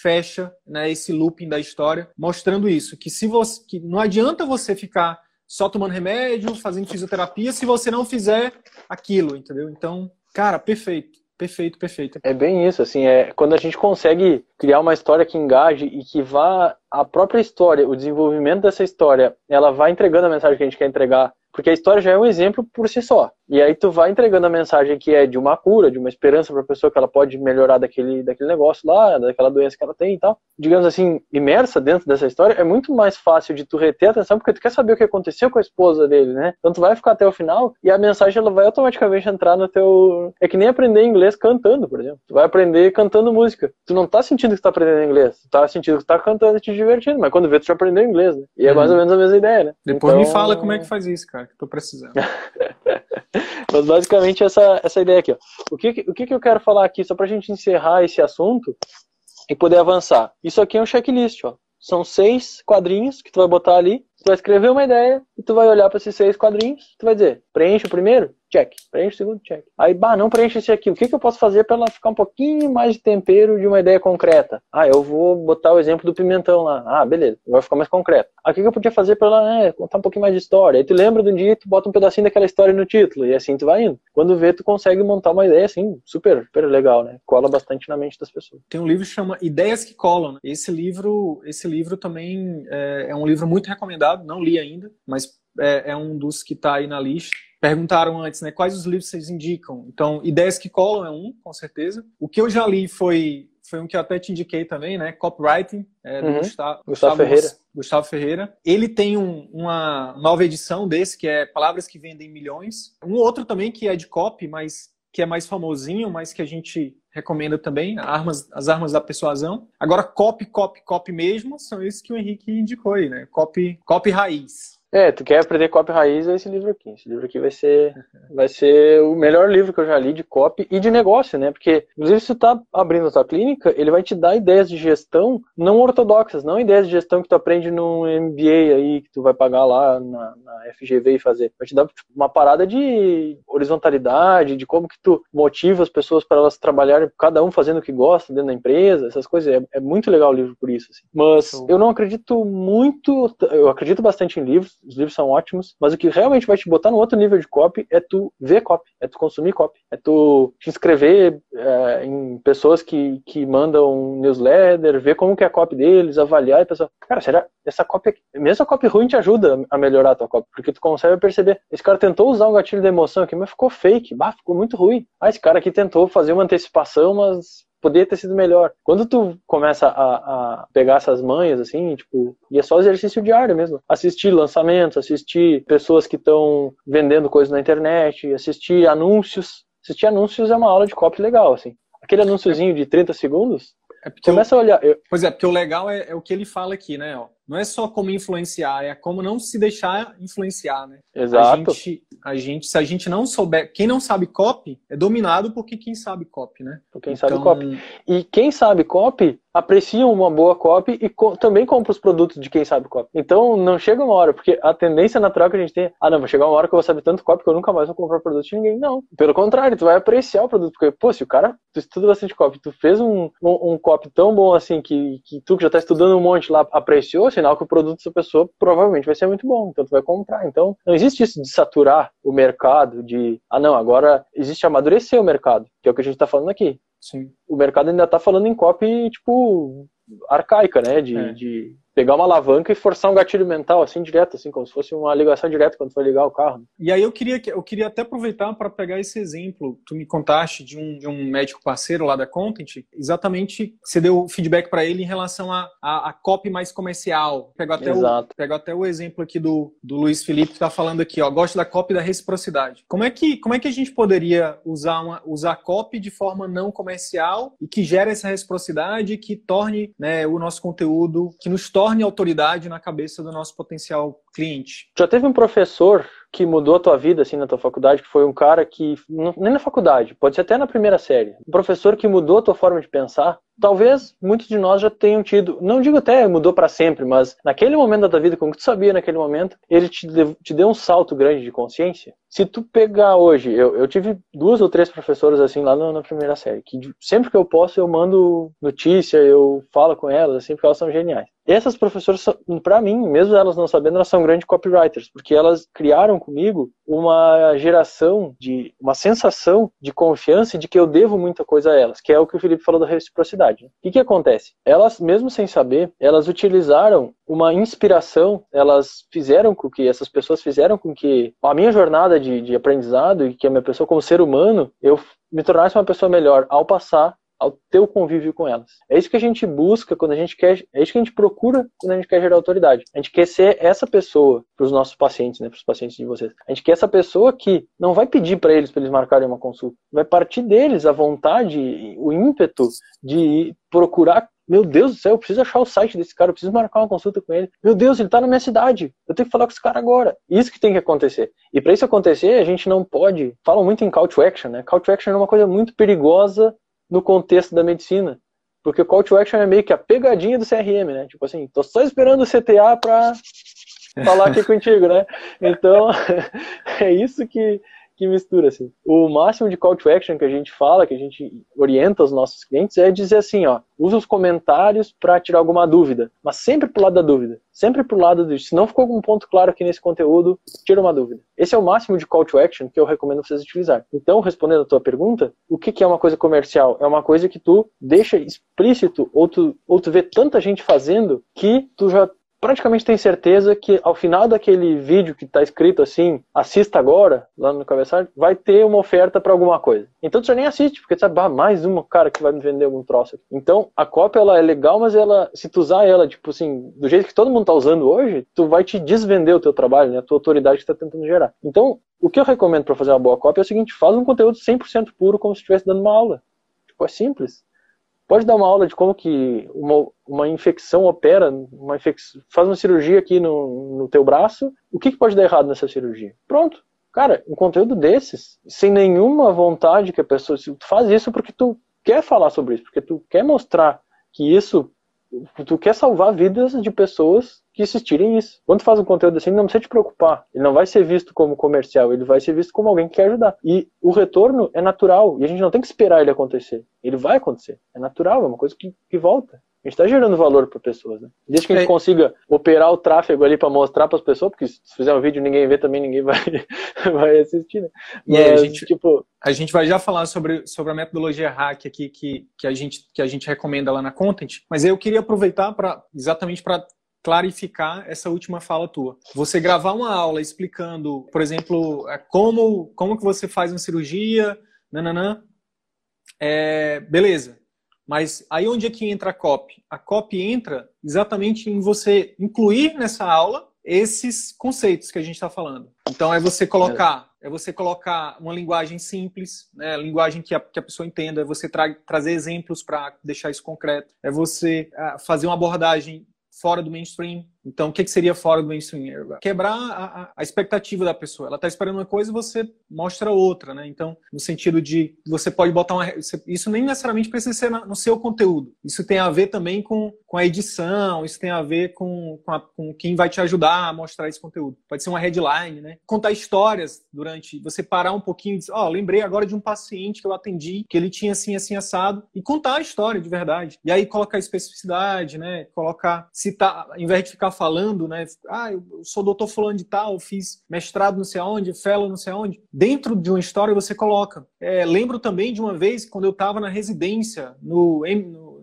fecha, né, esse looping da história, mostrando isso, que se você que não adianta você ficar só tomando remédio, fazendo fisioterapia, se você não fizer aquilo, entendeu? Então, cara, perfeito. Perfeito, perfeito. É bem isso, assim, é quando a gente consegue criar uma história que engaje e que vá a própria história, o desenvolvimento dessa história, ela vai entregando a mensagem que a gente quer entregar, porque a história já é um exemplo por si só. E aí tu vai entregando a mensagem que é de uma cura, de uma esperança para a pessoa que ela pode melhorar daquele, daquele negócio lá, daquela doença que ela tem e tal. Digamos assim, imersa dentro dessa história, é muito mais fácil de tu reter a atenção porque tu quer saber o que aconteceu com a esposa dele, né? Então tu vai ficar até o final e a mensagem ela vai automaticamente entrar no teu. É que nem aprender inglês cantando, por exemplo. Tu vai aprender cantando música. Tu não tá sentindo que tu tá aprendendo inglês, tu tá sentindo que tu tá cantando e te divertindo, mas quando vê tu já aprendeu inglês, né? E é mais ou uhum. menos a mesma ideia, né? Depois então... me fala como é que faz isso, cara, que tô precisando. Mas basicamente essa, essa ideia aqui. Ó. O, que, o que, eu quero falar aqui, só para a gente encerrar esse assunto e poder avançar? Isso aqui é um checklist. Ó. São seis quadrinhos que tu vai botar ali. Tu vai escrever uma ideia e tu vai olhar para esses seis quadrinhos. Tu vai dizer, preenche o primeiro, check. Preenche o segundo, check. Aí, bah, não preenche esse aqui. O que, que eu posso fazer para ela ficar um pouquinho mais de tempero de uma ideia concreta? Ah, eu vou botar o exemplo do pimentão lá. Ah, beleza. Vai ficar mais concreto. O que, que eu podia fazer para ela né, contar um pouquinho mais de história? Aí tu lembra do dia tu bota um pedacinho daquela história no título. E assim tu vai indo. Quando vê, tu consegue montar uma ideia assim, super, super legal, né? Cola bastante na mente das pessoas. Tem um livro que chama Ideias que Colam. Né? Esse livro, esse livro também é, é um livro muito recomendado. Não li ainda, mas é, é um dos que está aí na lista perguntaram antes, né, quais os livros vocês indicam. Então, Ideias que Colam é um, com certeza. O que eu já li foi foi um que eu até te indiquei também, né? Copywriting, é, do uhum. Gustavo, Gustavo, Ferreira. Gustavo Ferreira. Ele tem um, uma nova edição desse, que é Palavras que Vendem Milhões. Um outro também que é de copy, mas que é mais famosinho, mas que a gente recomenda também, armas, as armas da persuasão. Agora, copy, copy, copy mesmo, são esses que o Henrique indicou aí, né? Copy, copy raiz. É, tu quer aprender copy raiz, é esse livro aqui. Esse livro aqui vai ser, vai ser o melhor livro que eu já li de copy e de negócio, né? Porque, inclusive, se tu tá abrindo a tua clínica, ele vai te dar ideias de gestão não ortodoxas, não ideias de gestão que tu aprende num MBA aí, que tu vai pagar lá na, na FGV e fazer. Vai te dar tipo, uma parada de horizontalidade, de como que tu motiva as pessoas para elas trabalharem, cada um fazendo o que gosta dentro da empresa, essas coisas. É, é muito legal o livro por isso. Assim. Mas eu não acredito muito, eu acredito bastante em livros, os livros são ótimos, mas o que realmente vai te botar no outro nível de copy é tu ver copy, é tu consumir copy, é tu te inscrever é, em pessoas que, que mandam newsletter, ver como que é a copy deles, avaliar e pensar, cara, será essa copy, mesmo a copy ruim te ajuda a melhorar a tua copy, porque tu consegue perceber, esse cara tentou usar um gatilho de emoção aqui, mas ficou fake, bah, ficou muito ruim. Ah, esse cara aqui tentou fazer uma antecipação, mas poderia ter sido melhor. Quando tu começa a, a, pegar essas manhas, assim, tipo, e é só exercício diário mesmo. Assistir lançamentos, assistir pessoas que estão vendendo coisas na internet, assistir anúncios. Assistir anúncios é uma aula de copy legal, assim. Aquele anúnciozinho de 30 segundos, é começa eu, a olhar. Eu... Pois é, porque o legal é, é, o que ele fala aqui, né? Ó não é só como influenciar, é como não se deixar influenciar, né? Exato. A gente, a gente, se a gente não souber, quem não sabe copy é dominado por quem sabe copy, né? Por quem então... sabe copy. E quem sabe copy aprecia uma boa copy e co também compra os produtos de quem sabe copy. Então não chega uma hora, porque a tendência natural que a gente tem, ah não, vai chegar uma hora que eu vou saber tanto copy que eu nunca mais vou comprar produto de ninguém. Não. Pelo contrário, tu vai apreciar o produto, porque, pô, se o cara, tu estuda bastante copy, tu fez um, um, um copy tão bom assim que, que tu que já tá estudando um monte lá apreciou, sinal que o produto dessa pessoa provavelmente vai ser muito bom, então tu vai comprar. Então, não existe isso de saturar o mercado, de, ah não, agora existe amadurecer o mercado, que é o que a gente está falando aqui. Sim. O mercado ainda está falando em copy, tipo, arcaica, né? De, é. de pegar uma alavanca e forçar um gatilho mental, assim, direto, assim, como se fosse uma ligação direta quando for ligar o carro. E aí eu queria, eu queria até aproveitar para pegar esse exemplo. Tu me contaste de um, de um médico parceiro lá da Content, exatamente, você deu feedback para ele em relação a, a, a, copy mais comercial. Pego até, Exato. o, pego até o exemplo aqui do, do Luiz Felipe, que está falando aqui, ó, gosto da copy da reciprocidade. Como é que, como é que a gente poderia usar, uma, usar copy de forma não comercial e que gere essa reciprocidade, que torne né, o nosso conteúdo, que nos torne torne autoridade na cabeça do nosso potencial cliente. Já teve um professor que mudou a tua vida, assim, na tua faculdade, que foi um cara que, nem na faculdade, pode ser até na primeira série, um professor que mudou a tua forma de pensar, talvez muitos de nós já tenham tido, não digo até mudou para sempre, mas naquele momento da tua vida, como tu sabia naquele momento, ele te deu, te deu um salto grande de consciência. Se tu pegar hoje, eu, eu tive duas ou três professoras assim lá na, na primeira série, que sempre que eu posso eu mando notícia, eu falo com elas, assim, porque elas são geniais. Essas professoras, para mim, mesmo elas não sabendo, elas são grandes copywriters, porque elas criaram comigo uma geração de, uma sensação de confiança e de que eu devo muita coisa a elas, que é o que o Felipe falou da reciprocidade verdade. O que, que acontece? Elas, mesmo sem saber, elas utilizaram uma inspiração, elas fizeram com que, essas pessoas fizeram com que a minha jornada de, de aprendizado e que a minha pessoa como ser humano, eu me tornasse uma pessoa melhor ao passar ao teu convívio com elas. É isso que a gente busca quando a gente quer, é isso que a gente procura quando a gente quer gerar autoridade. A gente quer ser essa pessoa para os nossos pacientes, né, para os pacientes de vocês. A gente quer essa pessoa que não vai pedir para eles para eles marcarem uma consulta, vai partir deles a vontade, o ímpeto de procurar meu Deus do céu, eu preciso achar o site desse cara, eu preciso marcar uma consulta com ele. Meu Deus, ele está na minha cidade. Eu tenho que falar com esse cara agora. Isso que tem que acontecer. E para isso acontecer, a gente não pode. Falam muito em call to action, né? Call to action é uma coisa muito perigosa no contexto da medicina. Porque o call to action é meio que a pegadinha do CRM, né? Tipo assim, tô só esperando o CTA para falar aqui contigo, né? Então, é isso que, que mistura, assim. O máximo de call to action que a gente fala, que a gente orienta os nossos clientes, é dizer assim, ó, usa os comentários para tirar alguma dúvida, mas sempre pro lado da dúvida, sempre pro lado do, se não ficou algum ponto claro aqui nesse conteúdo, tira uma dúvida. Esse é o máximo de call to action que eu recomendo vocês utilizar. Então, respondendo a tua pergunta, o que, que é uma coisa comercial? É uma coisa que tu deixa explícito, ou tu, ou tu vê tanta gente fazendo, que tu já praticamente tem certeza que ao final daquele vídeo que está escrito assim, assista agora, lá no cabeçalho, vai ter uma oferta para alguma coisa. Então já nem assiste, porque tu sabe, ah, mais uma cara que vai me vender algum troço. Aqui. Então a cópia ela é legal, mas ela, se tu usar ela, tipo assim, do jeito que todo mundo está usando hoje, tu vai te desvender o teu trabalho, né, a tua autoridade que está tentando gerar. Então, o que eu recomendo para fazer uma boa cópia é o seguinte, faz um conteúdo 100% puro como se estivesse dando uma aula. Tipo, é simples. Pode dar uma aula de como que uma, uma infecção opera, uma infecção, faz uma cirurgia aqui no, no teu braço, o que, que pode dar errado nessa cirurgia? Pronto. Cara, um conteúdo desses, sem nenhuma vontade que a pessoa. Tu faz isso porque tu quer falar sobre isso, porque tu quer mostrar que isso. Tu quer salvar vidas de pessoas que assistirem isso. Quando tu faz um conteúdo assim, não precisa te preocupar. Ele não vai ser visto como comercial, ele vai ser visto como alguém que quer ajudar. E o retorno é natural, e a gente não tem que esperar ele acontecer. Ele vai acontecer. É natural, é uma coisa que, que volta. A gente está gerando valor para pessoas, né? Desde que a gente é. consiga operar o tráfego ali para mostrar para as pessoas, porque se fizer um vídeo e ninguém vê também, ninguém vai, vai assistir, né? Mas, a gente, tipo... a gente vai já falar sobre, sobre a metodologia hack aqui que, que, a gente, que a gente recomenda lá na Content, mas eu queria aproveitar para exatamente para clarificar essa última fala tua. Você gravar uma aula explicando, por exemplo, é, como, como que você faz uma cirurgia, nananã, é, beleza. Mas aí onde é que entra a copy? A copy entra exatamente em você incluir nessa aula esses conceitos que a gente está falando. Então é você colocar, é você colocar uma linguagem simples, né, linguagem que a, que a pessoa entenda, é você tra trazer exemplos para deixar isso concreto, é você uh, fazer uma abordagem fora do mainstream. Então, o que, que seria fora do mainstream? Quebrar a, a expectativa da pessoa. Ela está esperando uma coisa e você mostra outra, né? Então, no sentido de você pode botar uma. Isso nem necessariamente precisa ser no seu conteúdo. Isso tem a ver também com, com a edição, isso tem a ver com, com, a, com quem vai te ajudar a mostrar esse conteúdo. Pode ser uma headline, né? Contar histórias durante. Você parar um pouquinho e dizer, ó, oh, lembrei agora de um paciente que eu atendi, que ele tinha assim, assim, assado, e contar a história de verdade. E aí colocar especificidade, né? Colocar, citar, ao invés de ficar falando, né? Ah, eu sou doutor fulano de tal, fiz mestrado não sei aonde, fellow não sei aonde. Dentro de uma história você coloca. É, lembro também de uma vez quando eu estava na residência, no,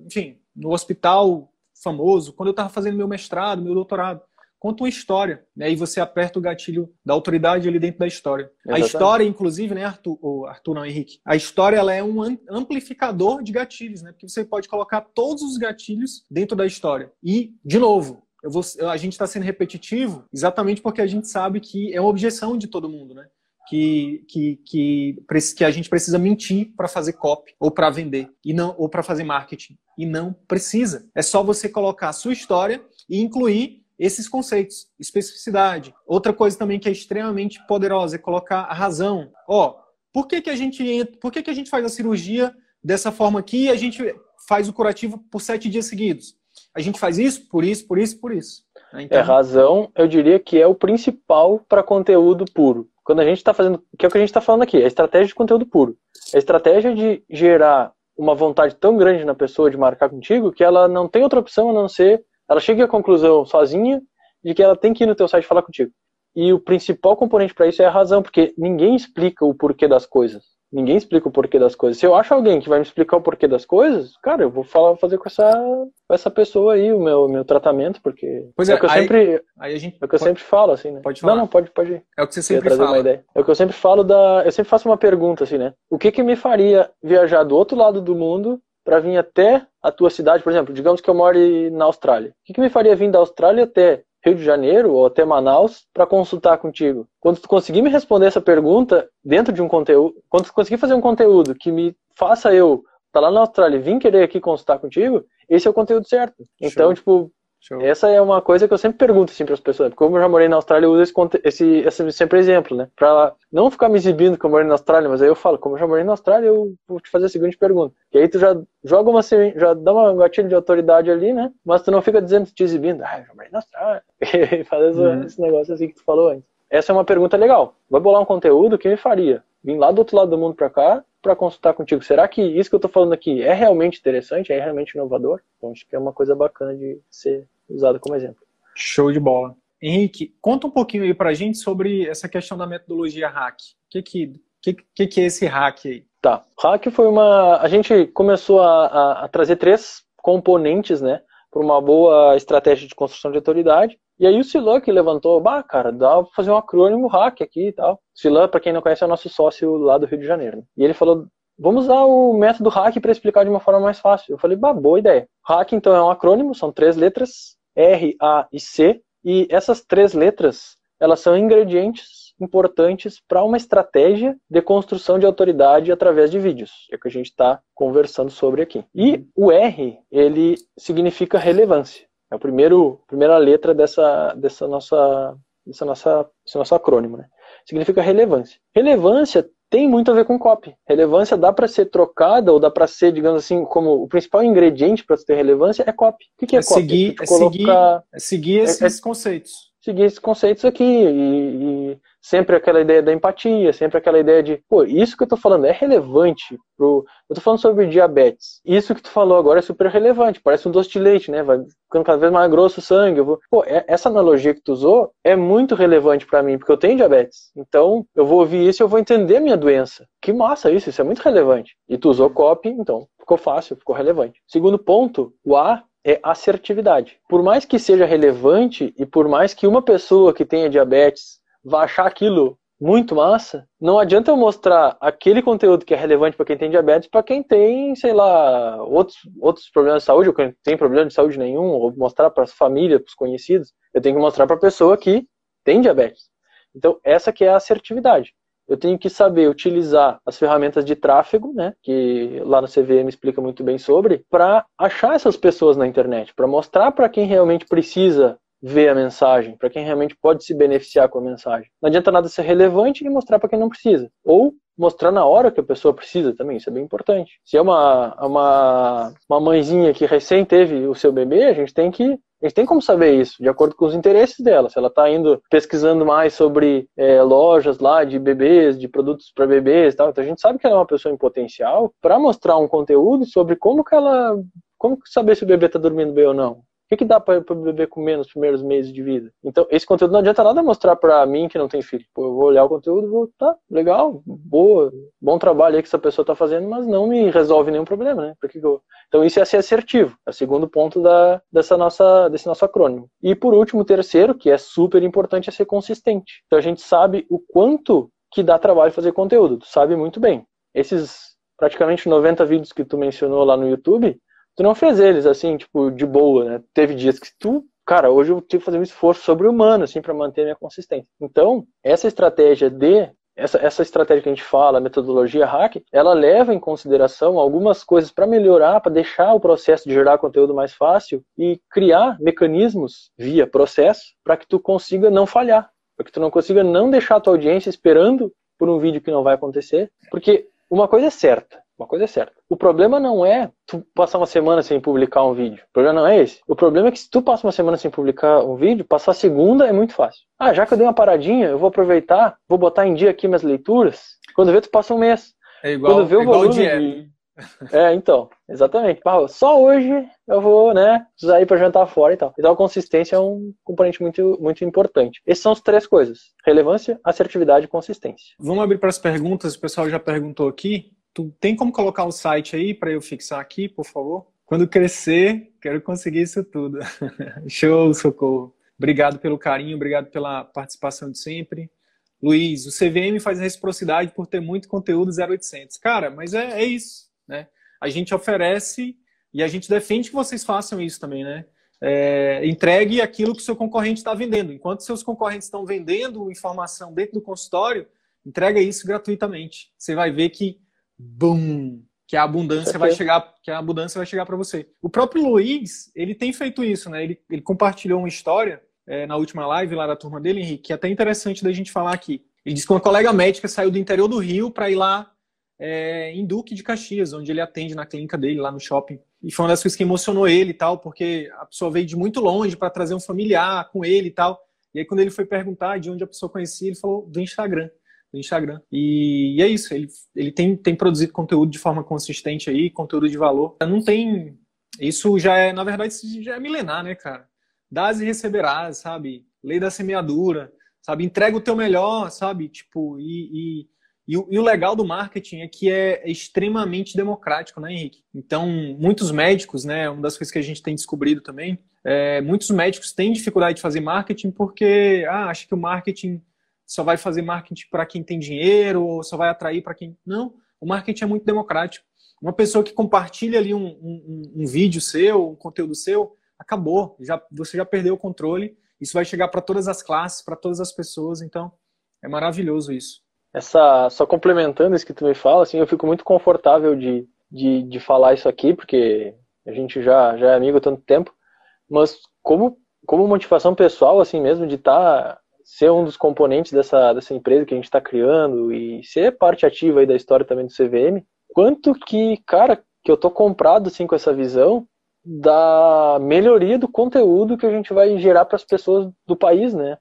enfim, no hospital famoso, quando eu estava fazendo meu mestrado, meu doutorado. Conta uma história, né? E você aperta o gatilho da autoridade ali dentro da história. Exatamente. A história, inclusive, né, Arthur, ou Arthur não, Henrique, a história ela é um amplificador de gatilhos, né? Porque você pode colocar todos os gatilhos dentro da história. E, de novo, Vou, a gente está sendo repetitivo exatamente porque a gente sabe que é uma objeção de todo mundo, né? Que, que, que, que a gente precisa mentir para fazer copy ou para vender e não ou para fazer marketing e não precisa. É só você colocar a sua história e incluir esses conceitos, especificidade. Outra coisa também que é extremamente poderosa é colocar a razão. Ó, por que, que a gente por que, que a gente faz a cirurgia dessa forma aqui e a gente faz o curativo por sete dias seguidos? A gente faz isso, por isso, por isso, por isso. Né? Então... É, razão, eu diria que é o principal para conteúdo puro. Quando a gente está fazendo, que é o que a gente está falando aqui, é a estratégia de conteúdo puro. É a estratégia de gerar uma vontade tão grande na pessoa de marcar contigo que ela não tem outra opção a não ser, ela chega à conclusão sozinha de que ela tem que ir no teu site falar contigo. E o principal componente para isso é a razão, porque ninguém explica o porquê das coisas. Ninguém explica o porquê das coisas. Se eu acho alguém que vai me explicar o porquê das coisas, cara, eu vou falar, fazer com essa, com essa pessoa aí o meu, meu tratamento, porque pois é, é o que eu aí, sempre, aí a gente é o que eu pode, sempre falo, assim, né? Pode falar. Não, não, pode, pode ir. É o que você sempre fala. uma ideia. É o que eu sempre falo da. Eu sempre faço uma pergunta, assim, né? O que que me faria viajar do outro lado do mundo para vir até a tua cidade, por exemplo, digamos que eu moro na Austrália. O que, que me faria vir da Austrália até Rio de Janeiro ou até Manaus para consultar contigo? Quando tu conseguir me responder essa pergunta dentro de um conteúdo, quando tu conseguir fazer um conteúdo que me faça eu estar tá lá na Austrália e vir querer aqui consultar contigo, esse é o conteúdo certo. Então, Show. tipo, Show. essa é uma coisa que eu sempre pergunto assim para as pessoas. Porque como eu já morei na Austrália, eu uso esse, esse, esse sempre exemplo, né? Para não ficar me exibindo que eu morei na Austrália, mas aí eu falo, como eu já morei na Austrália, eu vou te fazer a seguinte pergunta. E aí tu já joga uma já dá uma gatilho de autoridade ali, né? Mas tu não fica dizendo, te exibindo, ah, eu já morei na Austrália. E faz Uhum. esse negócio assim que tu falou antes. Essa é uma pergunta legal. Vai bolar um conteúdo que me faria vir lá do outro lado do mundo para cá para consultar contigo. Será que isso que eu tô falando aqui é realmente interessante, é realmente inovador? Então acho que é uma coisa bacana de ser usado como exemplo. Show de bola. Henrique, conta um pouquinho aí pra gente sobre essa questão da metodologia hack. O que que, que, que, que é esse hack aí? Tá. Hack foi uma. A gente começou a, a, a trazer três componentes, né, para uma boa estratégia de construção de autoridade. E aí o Silan que levantou, bah, cara, dá pra fazer um acrônimo hack aqui e tal. Silan, para quem não conhece, é o nosso sócio lá do Rio de Janeiro. Né? E ele falou, vamos usar o método hack para explicar de uma forma mais fácil. Eu falei, bah, boa ideia. Hack, então, é um acrônimo, são três letras, R, A e C. E essas três letras, elas são ingredientes importantes para uma estratégia de construção de autoridade através de vídeos, é o que a gente está conversando sobre aqui. E o R, ele significa relevância. É a primeiro, primeira letra dessa, dessa nossa, dessa nossa, desse nosso acrônimo. Né? Significa relevância. Relevância tem muito a ver com copy. Relevância dá para ser trocada ou dá para ser, digamos assim, como o principal ingrediente para ter relevância é copy. O que, que é, É copy? seguir, é colocar- seguir, é seguir esses conceitos. Seguir esses conceitos aqui e, e sempre aquela ideia da empatia, sempre aquela ideia de, pô, isso que eu tô falando é relevante pro, eu tô falando sobre diabetes. Isso que tu falou agora é super relevante, parece um doce de leite, né? Vai ficando cada vez mais grosso o sangue. Eu vou, pô, é- essa analogia que tu usou é muito relevante para mim, porque eu tenho diabetes. Então, eu vou ouvir isso e eu vou entender minha doença. Que massa isso, isso é muito relevante. E tu usou copy, então ficou fácil, ficou relevante. Segundo ponto, o A é assertividade. Por mais que seja relevante e por mais que uma pessoa que tenha diabetes vá achar aquilo muito massa, não adianta eu mostrar aquele conteúdo que é relevante para quem tem diabetes para quem tem, sei lá, outros, outros problemas de saúde, ou quem tem problema de saúde nenhum, ou mostrar para as famílias, para os conhecidos. Eu tenho que mostrar para a pessoa que tem diabetes. Então, essa que é a assertividade. Eu tenho que saber utilizar as ferramentas de tráfego, né, que lá no CVM explica muito bem sobre, para achar essas pessoas na internet, para mostrar para quem realmente precisa ver a mensagem, para quem realmente pode se beneficiar com a mensagem. Não adianta nada ser relevante e mostrar para quem não precisa. Ou mostrar na hora que a pessoa precisa também, isso é bem importante. Se é uma, uma, uma mãezinha que recém teve o seu bebê, a gente tem que a gente tem como saber isso, de acordo com os interesses dela. Se ela está indo pesquisando mais sobre é, lojas lá de bebês, de produtos para bebês e tal, então a gente sabe que ela é uma pessoa em potencial para mostrar um conteúdo sobre como que ela. Como saber se o bebê está dormindo bem ou não. Que, que dá para o bebê comer nos primeiros meses de vida? Então, esse conteúdo não adianta nada mostrar para mim que não tem filho. Pô, eu vou olhar o conteúdo vou, tá, legal, boa, bom trabalho aí que essa pessoa está fazendo, mas não me resolve nenhum problema, né? Eu... Então, isso é ser assertivo. É o segundo ponto da, dessa nossa, desse nosso acrônimo. E, por último, terceiro, que é super importante, é ser consistente. Então, a gente sabe o quanto que dá trabalho fazer conteúdo. Tu sabe muito bem. Esses praticamente 90 vídeos que tu mencionou lá no YouTube, tu não fez eles assim, tipo, de boa, né? Teve dias que tu, cara, hoje eu tive que fazer um esforço sobre-humano, assim, para manter a minha consistência. Então, essa estratégia de essa, essa estratégia que a gente fala, a metodologia hack, ela leva em consideração algumas coisas para melhorar, para deixar o processo de gerar conteúdo mais fácil e criar mecanismos via processo para que tu consiga não falhar, para que tu não consiga não deixar a tua audiência esperando por um vídeo que não vai acontecer, porque uma coisa é certa, uma coisa é certa. O problema não é tu passar uma semana sem publicar um vídeo. O problema não é esse. O problema é que se tu passa uma semana sem publicar um vídeo, passar a segunda é muito fácil. Ah, já que eu dei uma paradinha, eu vou aproveitar, vou botar em dia aqui minhas leituras. Quando vê, tu passa um mês. É igual, Quando vê o é igual volume de- É, então, exatamente. Só hoje eu vou, né, sair para jantar fora e tal. Então a consistência é um componente muito, muito importante. Essas são as três coisas: relevância, assertividade e consistência. Vamos abrir para as perguntas. O pessoal já perguntou aqui. Tu tem como colocar o site aí para eu fixar aqui, por favor? Quando crescer, quero conseguir isso tudo. Show, socorro. Obrigado pelo carinho, obrigado pela participação de sempre. Luiz, o CVM faz reciprocidade por ter muito conteúdo 0800. Cara, mas é, é isso, né? A gente oferece e a gente defende que vocês façam isso também, né? É, entregue aquilo que o seu concorrente está vendendo. Enquanto seus concorrentes estão vendendo informação dentro do consultório, entrega isso gratuitamente. Você vai ver que, bum, que a abundância vai chegar, que a abundância vai chegar para você. O próprio Luiz, ele tem feito isso, né? Ele, ele compartilhou uma história é, na última live lá da turma dele, Henrique, que é até interessante da gente falar aqui. Ele disse que uma colega médica saiu do interior do Rio para ir lá é, em Duque de Caxias, onde ele atende na clínica dele, lá no shopping. E foi uma das coisas que emocionou ele e tal, porque a pessoa veio de muito longe para trazer um familiar com ele e tal. E aí, quando ele foi perguntar de onde a pessoa conhecia, ele falou do Instagram. Do Instagram. E, e é isso, ele, ele tem, tem produzido conteúdo de forma consistente aí, conteúdo de valor. Não tem. Isso já é, na verdade, já é milenar, né, cara? dás e receberás, sabe? Lei da semeadura, sabe? Entrega o teu melhor, sabe? Tipo, e, e, e, o, e o legal do marketing é que é extremamente democrático, né, Henrique? Então, muitos médicos, né? Uma das coisas que a gente tem descobrido também, é, muitos médicos têm dificuldade de fazer marketing porque ah, que o marketing só vai fazer marketing para quem tem dinheiro ou só vai atrair para quem. Não, o marketing é muito democrático. Uma pessoa que compartilha ali um, um, um vídeo seu, um conteúdo seu, acabou, já, você já perdeu o controle. Isso vai chegar para todas as classes, para todas as pessoas, então é maravilhoso isso. Essa, só complementando isso que tu me fala, assim, eu fico muito confortável de, de, de falar isso aqui, porque a gente já, já é amigo há tanto tempo, mas como, como motivação pessoal, assim mesmo, de estar, tá, ser um dos componentes dessa, dessa empresa que a gente está criando e ser parte ativa aí da história também do CVM, quanto que, cara, que eu tô comprado, assim, com essa visão, da melhoria do conteúdo que a gente vai gerar para as pessoas do país, né?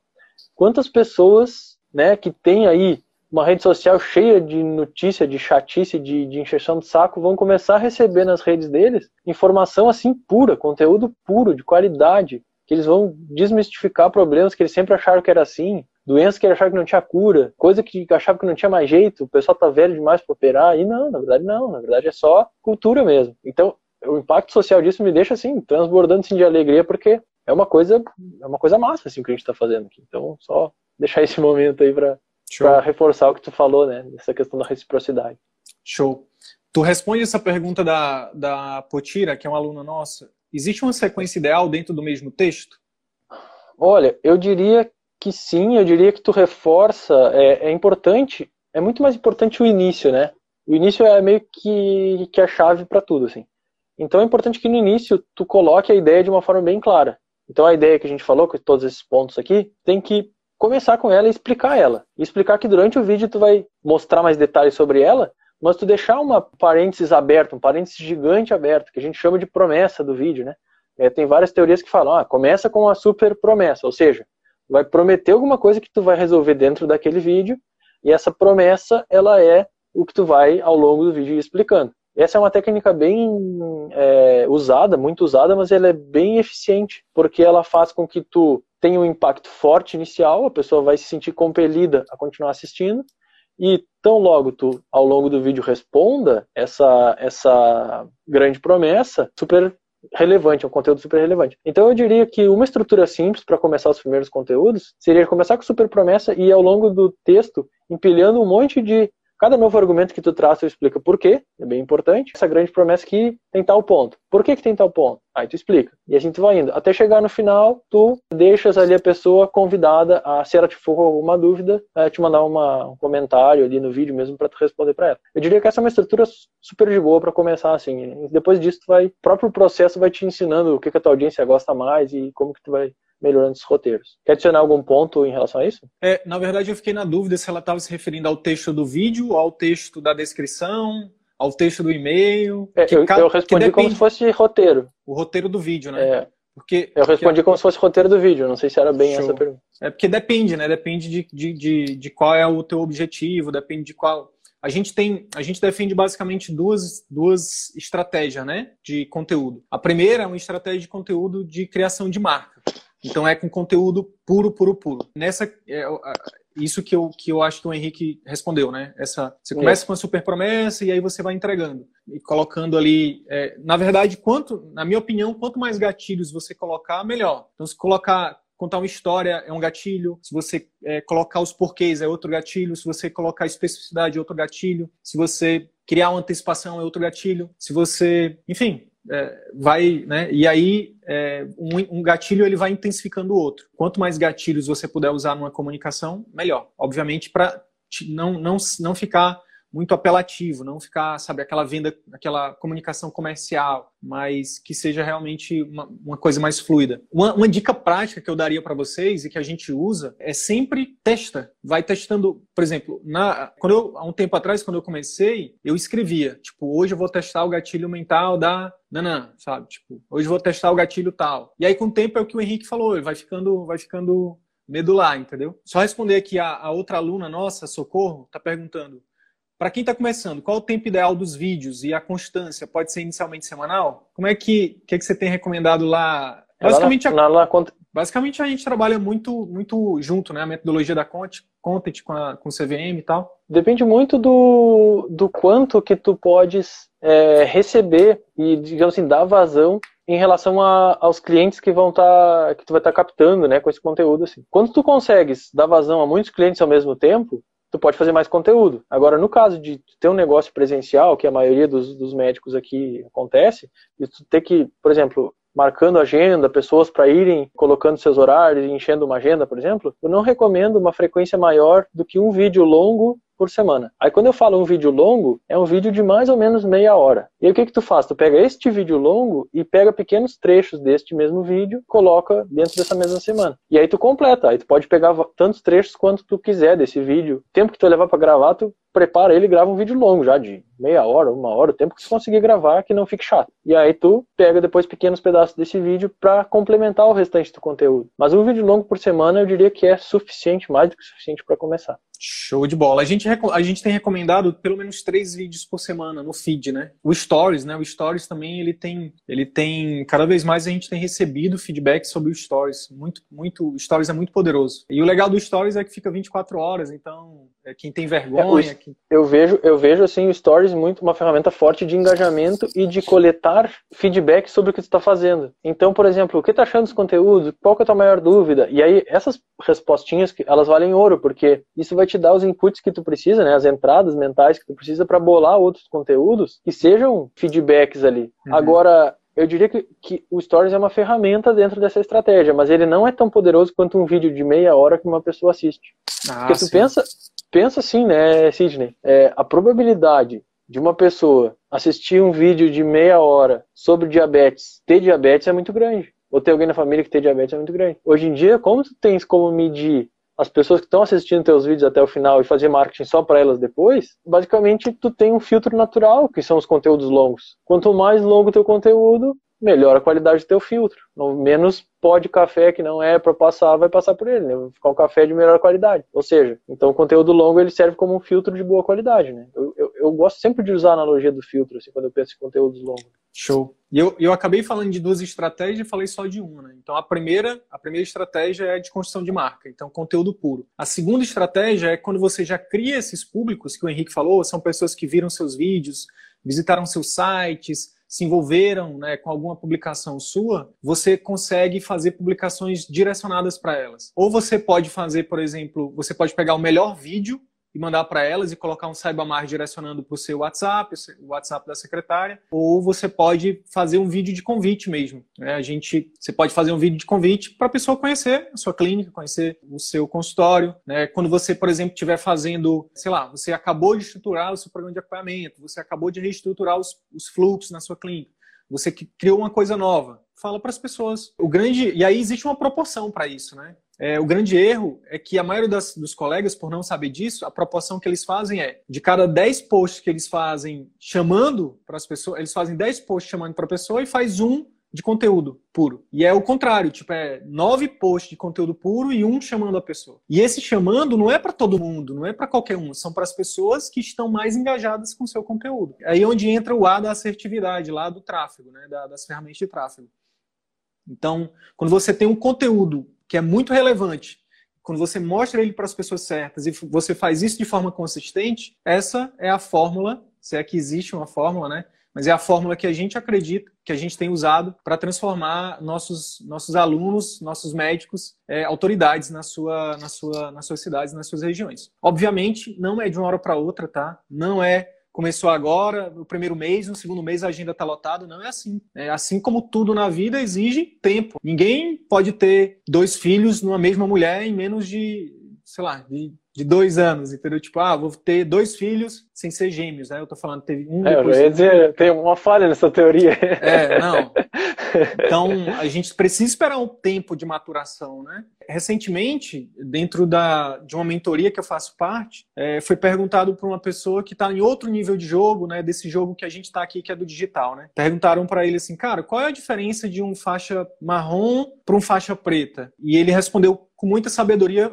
Quantas pessoas, né, que tem aí uma rede social cheia de notícia, de chatice, de, de encheção de saco, vão começar a receber nas redes deles informação assim pura, conteúdo puro, de qualidade, que eles vão desmistificar problemas que eles sempre acharam que era assim, doenças que eles acharam que não tinha cura, coisa que achavam que não tinha mais jeito, o pessoal tá velho demais para operar, e não, na verdade não, na verdade é só cultura mesmo. Então, o impacto social disso me deixa assim transbordando assim, de alegria porque é uma coisa é uma coisa massa assim que a gente está fazendo aqui. Então só deixar esse momento aí para reforçar o que tu falou né essa questão da reciprocidade. Show. Tu responde essa pergunta da da Potira que é uma aluna nossa existe uma sequência ideal dentro do mesmo texto olha eu diria que sim eu diria que tu reforça é, é importante é muito mais importante o início né o início é meio que, que a chave para tudo assim então é importante que no início tu coloque a ideia de uma forma bem clara. Então a ideia que a gente falou, com todos esses pontos aqui, tem que começar com ela e explicar ela. E explicar que durante o vídeo tu vai mostrar mais detalhes sobre ela, mas tu deixar uma parênteses aberta, um parênteses gigante aberto, que a gente chama de promessa do vídeo, né? É, tem várias teorias que falam, ah, começa com uma super promessa, ou seja, vai prometer alguma coisa que tu vai resolver dentro daquele vídeo, e essa promessa, ela é o que tu vai, ao longo do vídeo, explicando. Essa é uma técnica bem é, usada, muito usada, mas ela é bem eficiente, porque ela faz com que tu tenha um impacto forte inicial, a pessoa vai se sentir compelida a continuar assistindo, e tão logo tu, ao longo do vídeo, responda essa, essa grande promessa, super relevante, é um conteúdo super relevante. Então eu diria que uma estrutura simples para começar os primeiros conteúdos seria começar com super promessa e ao longo do texto empilhando um monte de Cada novo argumento que tu traz, tu explica por quê, é bem importante. Essa grande promessa que tem tal ponto. Por que, que tem tal ponto? Aí tu explica. E a gente vai indo. Até chegar no final, tu deixas ali a pessoa convidada a, se ela te for com alguma dúvida, te mandar uma, um comentário ali no vídeo mesmo para tu responder para ela. Eu diria que essa é uma estrutura super de boa para começar assim. Depois disso, tu vai, o próprio processo vai te ensinando o que, que a tua audiência gosta mais e como que tu vai melhorando os roteiros. Quer adicionar algum ponto em relação a isso? É, na verdade, eu fiquei na dúvida se ela estava se referindo ao texto do vídeo, ao texto da descrição, ao texto do e-mail. É, eu, eu, respondi como se fosse roteiro. O roteiro do vídeo, né? É. Porque, eu respondi porque... como se fosse roteiro do vídeo, não sei se era bem Show. essa pergunta. É porque depende, né? Depende de, de, de, de, qual é o teu objetivo, depende de qual. a gente tem, a gente defende basicamente duas, duas estratégias, né, de conteúdo. A primeira é uma estratégia de conteúdo de criação de marca. Então é com conteúdo puro, puro, puro. Nessa, é, isso que eu, que eu acho que o Henrique respondeu, né? Essa, você começa é. com a super promessa e aí você vai entregando e colocando ali. É, na verdade, quanto, na minha opinião, quanto mais gatilhos você colocar, melhor. Então, se colocar contar uma história é um gatilho, se você é, colocar os porquês é outro gatilho, se você colocar especificidade é outro gatilho, se você criar uma antecipação é outro gatilho, se você, enfim, é, vai, né? E aí é, um, um, gatilho ele vai intensificando o outro. Quanto mais gatilhos você puder usar numa comunicação, melhor. Obviamente para não, não, não ficar muito apelativo, não ficar, sabe, aquela venda, aquela comunicação comercial, mas que seja realmente uma, uma coisa mais fluida. Uma, uma, dica prática que eu daria para vocês e que a gente usa é sempre testa, vai testando, por exemplo, na, quando eu, há um tempo atrás, quando eu comecei, eu escrevia, tipo, hoje eu vou testar o gatilho mental da Nanã, sabe, tipo, hoje eu vou testar o gatilho tal. E aí com o tempo é o que o Henrique falou, ele vai ficando, vai ficando medular, entendeu? Só responder aqui a, a outra aluna nossa, Socorro, tá perguntando para quem está começando, qual o tempo ideal dos vídeos e a constância? Pode ser inicialmente semanal? Como é que, que, é que você tem recomendado lá? Basicamente, a, basicamente a gente trabalha muito, muito junto, né? A metodologia da Content, content com, a, com o CVM e tal. Depende muito do, do quanto que tu podes é, receber e, digamos assim, dar vazão em relação a, aos clientes que vão estar tá, que tu vai estar tá captando, né, com esse conteúdo assim. Quando tu consegues dar vazão a muitos clientes ao mesmo tempo, tu pode fazer mais conteúdo. Agora, no caso de ter um negócio presencial, que a maioria dos, dos médicos aqui acontece, e tu ter que, por exemplo, marcando agenda, pessoas para irem colocando seus horários enchendo uma agenda, por exemplo, eu não recomendo uma frequência maior do que um vídeo longo por semana. Aí quando eu falo um vídeo longo, é um vídeo de mais ou menos meia hora. E aí o que que tu faz? Tu pega este vídeo longo e pega pequenos trechos deste mesmo vídeo, coloca dentro dessa mesma semana. E aí tu completa, aí tu pode pegar tantos trechos quanto tu quiser desse vídeo. O tempo que tu levar para gravar, tu prepara ele e grava um vídeo longo já de meia hora, uma hora, o tempo que tu conseguir gravar que não fique chato. E aí tu pega depois pequenos pedaços desse vídeo para complementar o restante do conteúdo. Mas um vídeo longo por semana eu diria que é suficiente, mais do que suficiente para começar. Show de bola. A gente, a gente tem recomendado pelo menos três vídeos por semana no feed, né? O Stories, né? O Stories também ele tem, ele tem cada vez mais a gente tem recebido feedback sobre o Stories. Muito, muito, o Stories é muito poderoso. E o legal do Stories é que fica 24 horas, então é, quem tem vergonha. É, quem... Eu vejo, eu vejo assim o Stories muito uma ferramenta forte de engajamento e de coletar feedback sobre o que tu está fazendo. Então, por exemplo, o que tá achando dos conteúdos? Qual que é a tua maior dúvida? E aí essas respostinhas elas valem ouro porque isso vai te dar os inputs que tu precisa, né? As entradas mentais que tu precisa para bolar outros conteúdos que sejam feedbacks ali. Uhum. Agora eu diria que, que, o Stories é uma ferramenta dentro dessa estratégia, mas ele não é tão poderoso quanto um vídeo de meia hora que uma pessoa assiste. Ah, Porque tu sim. pensa, pensa assim, né, Sidney? É, a probabilidade de uma pessoa assistir um vídeo de meia hora sobre diabetes, ter diabetes é muito grande. Ou ter alguém na família que tem diabetes é muito grande. Hoje em dia, como tu tens como medir as pessoas que estão assistindo teus vídeos até o final e fazer marketing só para elas depois, basicamente tu tem um filtro natural, que são os conteúdos longos. Quanto mais longo teu conteúdo, melhor a qualidade do teu filtro. Menos pó de café que não é para passar, vai passar por ele, né? Vai ficar um café de melhor qualidade. Ou seja, então o conteúdo longo ele serve como um filtro de boa qualidade, né? Eu, eu, eu gosto sempre de usar a analogia do filtro, assim, quando eu penso em conteúdos longos. Show. E eu, eu acabei falando de duas estratégias e falei só de uma, né? Então a primeira, a primeira estratégia é de construção de marca, então conteúdo puro. A segunda estratégia é quando você já cria esses públicos que o Henrique falou, são pessoas que viram seus vídeos, visitaram seus sites, se envolveram né, com alguma publicação sua, você consegue fazer publicações direcionadas para elas. Ou você pode fazer, por exemplo, você pode pegar o melhor vídeo e mandar para elas e colocar um Saibamar direcionando para o seu WhatsApp, o WhatsApp da secretária, ou você pode fazer um vídeo de convite mesmo. Né? A gente, você pode fazer um vídeo de convite para a pessoa conhecer a sua clínica, conhecer o seu consultório. Né? Quando você, por exemplo, estiver fazendo, sei lá, você acabou de estruturar o seu programa de acompanhamento, você acabou de reestruturar os, os fluxos na sua clínica, você criou uma coisa nova. Fala para as pessoas. O grande e aí existe uma proporção para isso, né? É, o grande erro é que a maioria das, dos colegas, por não saber disso, a proporção que eles fazem é de cada 10 posts que eles fazem chamando para as pessoas, eles fazem 10 posts chamando para a pessoa e faz um de conteúdo puro. E é o contrário, tipo, é nove posts de conteúdo puro e um chamando a pessoa. E esse chamando não é para todo mundo, não é para qualquer um, são para as pessoas que estão mais engajadas com o seu conteúdo. Aí é onde entra o A da assertividade, lá do tráfego, né, das ferramentas de tráfego. Então, quando você tem um conteúdo que é muito relevante, quando você mostra ele para as pessoas certas e você faz isso de forma consistente, essa é a fórmula, se é que existe uma fórmula, né? mas é a fórmula que a gente acredita, que a gente tem usado para transformar nossos, nossos alunos, nossos médicos, é, autoridades na sua, na sua, nas suas cidades, nas suas regiões. Obviamente, não é de uma hora para outra, tá? Não é começou agora, no primeiro mês, no segundo mês a agenda está lotada. Não é assim. É assim como tudo na vida exige tempo. Ninguém pode ter dois filhos numa mesma mulher em menos de, sei lá, de de dois anos, entendeu? Tipo, ah, vou ter dois filhos sem ser gêmeos, né? Eu tô falando, teve um. É, eu ia dizer, tem uma falha nessa teoria. É, não. Então, a gente precisa esperar um tempo de maturação, né? Recentemente, dentro da, de uma mentoria que eu faço parte, é, foi perguntado para uma pessoa que está em outro nível de jogo, né? Desse jogo que a gente está aqui, que é do digital, né? Perguntaram para ele assim, cara, qual é a diferença de um faixa marrom para um faixa preta? E ele respondeu com muita sabedoria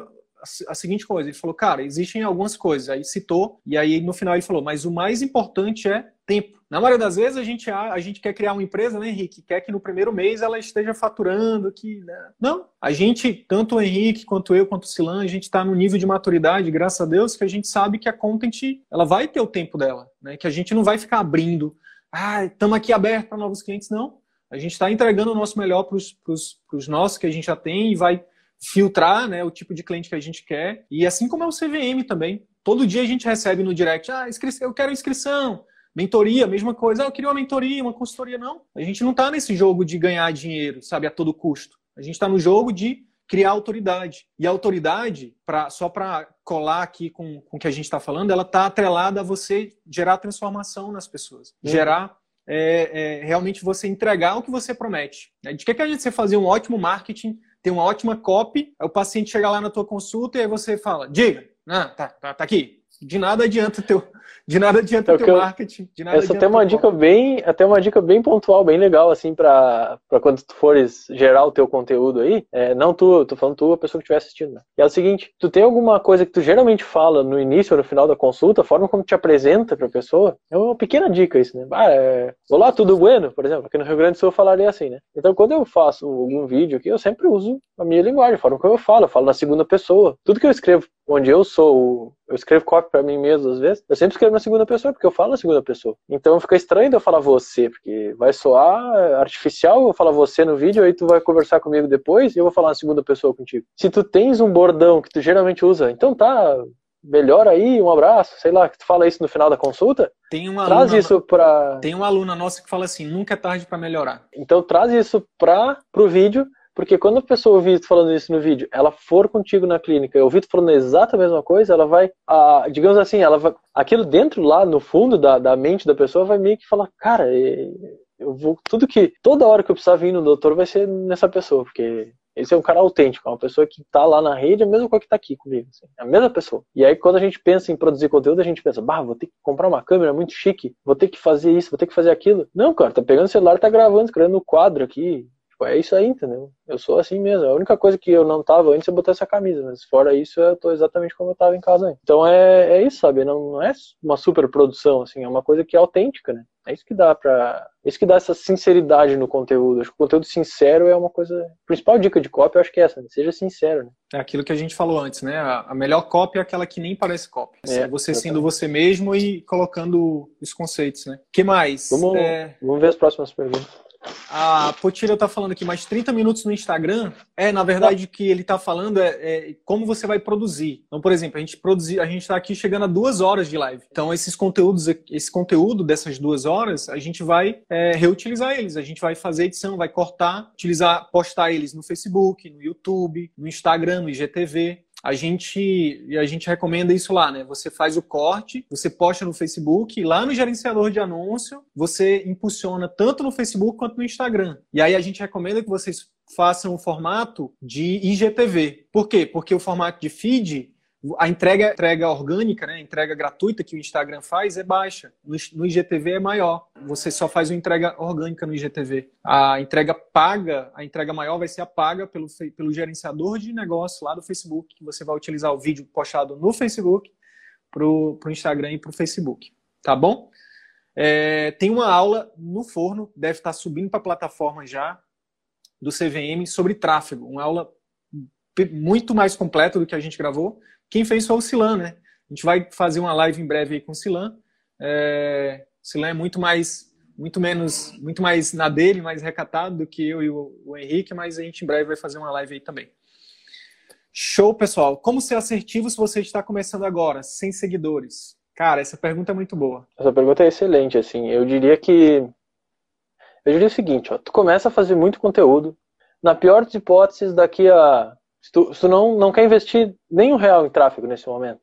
a seguinte coisa: ele falou, cara, existem algumas coisas. Aí citou, e aí no final ele falou, mas o mais importante é tempo. Na maioria das vezes a gente, a, gente quer criar uma empresa, né, Henrique? Quer que no primeiro mês ela esteja faturando, que. Né? Não. A gente, tanto o Henrique, quanto eu, quanto o Silan, a gente está no nível de maturidade, graças a Deus, que a gente sabe que a content ela vai ter o tempo dela, né? Que a gente não vai ficar abrindo. Ah, estamos aqui aberto para novos clientes, não. A gente está entregando o nosso melhor para os nossos que a gente já tem e vai filtrar né, o tipo de cliente que a gente quer. E assim como é o CVM também. Todo dia a gente recebe no direct, ah, eu quero inscrição, mentoria, mesma coisa. Ah, eu queria uma mentoria, uma consultoria. Não, a gente não está nesse jogo de ganhar dinheiro, sabe, a todo custo. A gente está no jogo de criar autoridade. E a autoridade, pra, só para colar aqui com, com o que a gente está falando, ela está atrelada a você gerar transformação nas pessoas. Uhum. Gerar é, é, realmente você entregar o que você promete. De que, que a gente você fazer um ótimo marketing tem uma ótima copy, o paciente chega lá na tua consulta e aí você fala, diga, ah, tá, tá, tá aqui. De nada adianta teu, de nada adianta o teu marketing. De nada essa tem uma dica bem, até uma dica bem pontual, bem legal assim para quando tu fores gerar o teu conteúdo aí. É, não tu, tô falando tu, a pessoa que estiver assistindo. Né? é o seguinte, tu tem alguma coisa que tu geralmente fala no início ou no final da consulta, a forma como te apresenta para a pessoa, é uma pequena dica isso, né? Ah, é, olá, tudo bueno, por exemplo, aqui no Rio Grande do Sul eu falaria assim, né? Então quando eu faço algum vídeo aqui, eu sempre uso a minha linguagem, a forma como eu falo, eu falo na segunda pessoa. Tudo que eu escrevo onde eu sou, eu escrevo copy para mim mesmo às vezes, eu sempre escrevo na segunda pessoa, porque eu falo na segunda pessoa. Então fica estranho de eu falar você, porque vai soar artificial eu falar você no vídeo, aí tu vai conversar comigo depois e eu vou falar na segunda pessoa contigo. Se tu tens um bordão que tu geralmente usa, então tá, melhor aí, um abraço, sei lá, que tu fala isso no final da consulta, tem uma traz aluna, isso para Tem uma aluna nossa que fala assim, nunca é tarde para melhorar. Então traz isso para pro vídeo porque quando a pessoa ouvir tu falando isso no vídeo, ela for contigo na clínica e ouvir tu falando a exata mesma coisa, ela vai, ah, digamos assim, ela vai, aquilo dentro lá, no fundo da, da mente da pessoa, vai meio que falar, cara, eu vou, tudo que, toda hora que eu precisar vir no doutor vai ser nessa pessoa, porque esse é um cara autêntico, é uma pessoa que tá lá na rede, é a mesma coisa que tá aqui comigo, assim, é a mesma pessoa. E aí quando a gente pensa em produzir conteúdo, a gente pensa, bah, vou ter que comprar uma câmera muito chique, vou ter que fazer isso, vou ter que fazer aquilo. Não, cara, tá pegando o celular, tá gravando, escrevendo no quadro aqui, Tipo, é isso aí, entendeu? Eu sou assim mesmo. A única coisa que eu não tava antes é botar essa camisa, mas fora isso eu tô exatamente como eu tava em casa antes. Então é, é isso, sabe? Não, não é uma super produção, assim, é uma coisa que é autêntica, né? É isso que dá pra. É isso que dá essa sinceridade no conteúdo. Acho que o conteúdo sincero é uma coisa. A principal dica de cópia, eu acho que é essa, né? Seja sincero, né? É aquilo que a gente falou antes, né? A melhor cópia é aquela que nem parece cópia. É, você exatamente. sendo você mesmo e colocando os conceitos, né? que mais? Vamos, é... vamos ver as próximas perguntas. A Potira tá falando aqui mais 30 minutos no Instagram. É, na verdade, o que ele tá falando é, é, como você vai produzir. Então, por exemplo, a gente produzir, a gente tá aqui chegando a duas horas de live. Então, esses conteúdos, esse conteúdo dessas duas horas, a gente vai é, reutilizar eles. A gente vai fazer edição, vai cortar, utilizar, postar eles no Facebook, no YouTube, no Instagram, no IGTV a gente a gente recomenda isso lá, né? Você faz o corte, você posta no Facebook, lá no gerenciador de anúncio, você impulsiona tanto no Facebook quanto no Instagram. E aí a gente recomenda que vocês façam o formato de IGTV. Por quê? Porque o formato de feed A entrega, entrega orgânica, né, a entrega gratuita que o Instagram faz é baixa. No, IGTV é maior. Você só faz uma entrega orgânica no IGTV. A entrega paga, a entrega maior vai ser a paga pelo, pelo gerenciador de negócio lá do Facebook, que você vai utilizar o vídeo postado no Facebook para o Instagram e para o Facebook. Tá bom? É, tem uma aula no forno, deve estar subindo para a plataforma já, do CVM, sobre tráfego. Uma aula muito mais completa do que a gente gravou. Quem fez foi o Silan, né? A gente vai fazer uma live em breve aí com o Silan. É, o Silan é muito mais, muito menos, muito mais na dele, mais recatado do que eu e o, o Henrique, mas a gente em breve vai fazer uma live aí também. Show, pessoal. Como ser assertivo se você está começando agora, sem seguidores? Cara, essa pergunta é muito boa. Essa pergunta é excelente, assim. Eu diria que. Eu diria o seguinte, ó. Tu começa a fazer muito conteúdo. Na pior das hipóteses, daqui a. Se tu, se tu não, não quer investir nenhum real em tráfego nesse momento,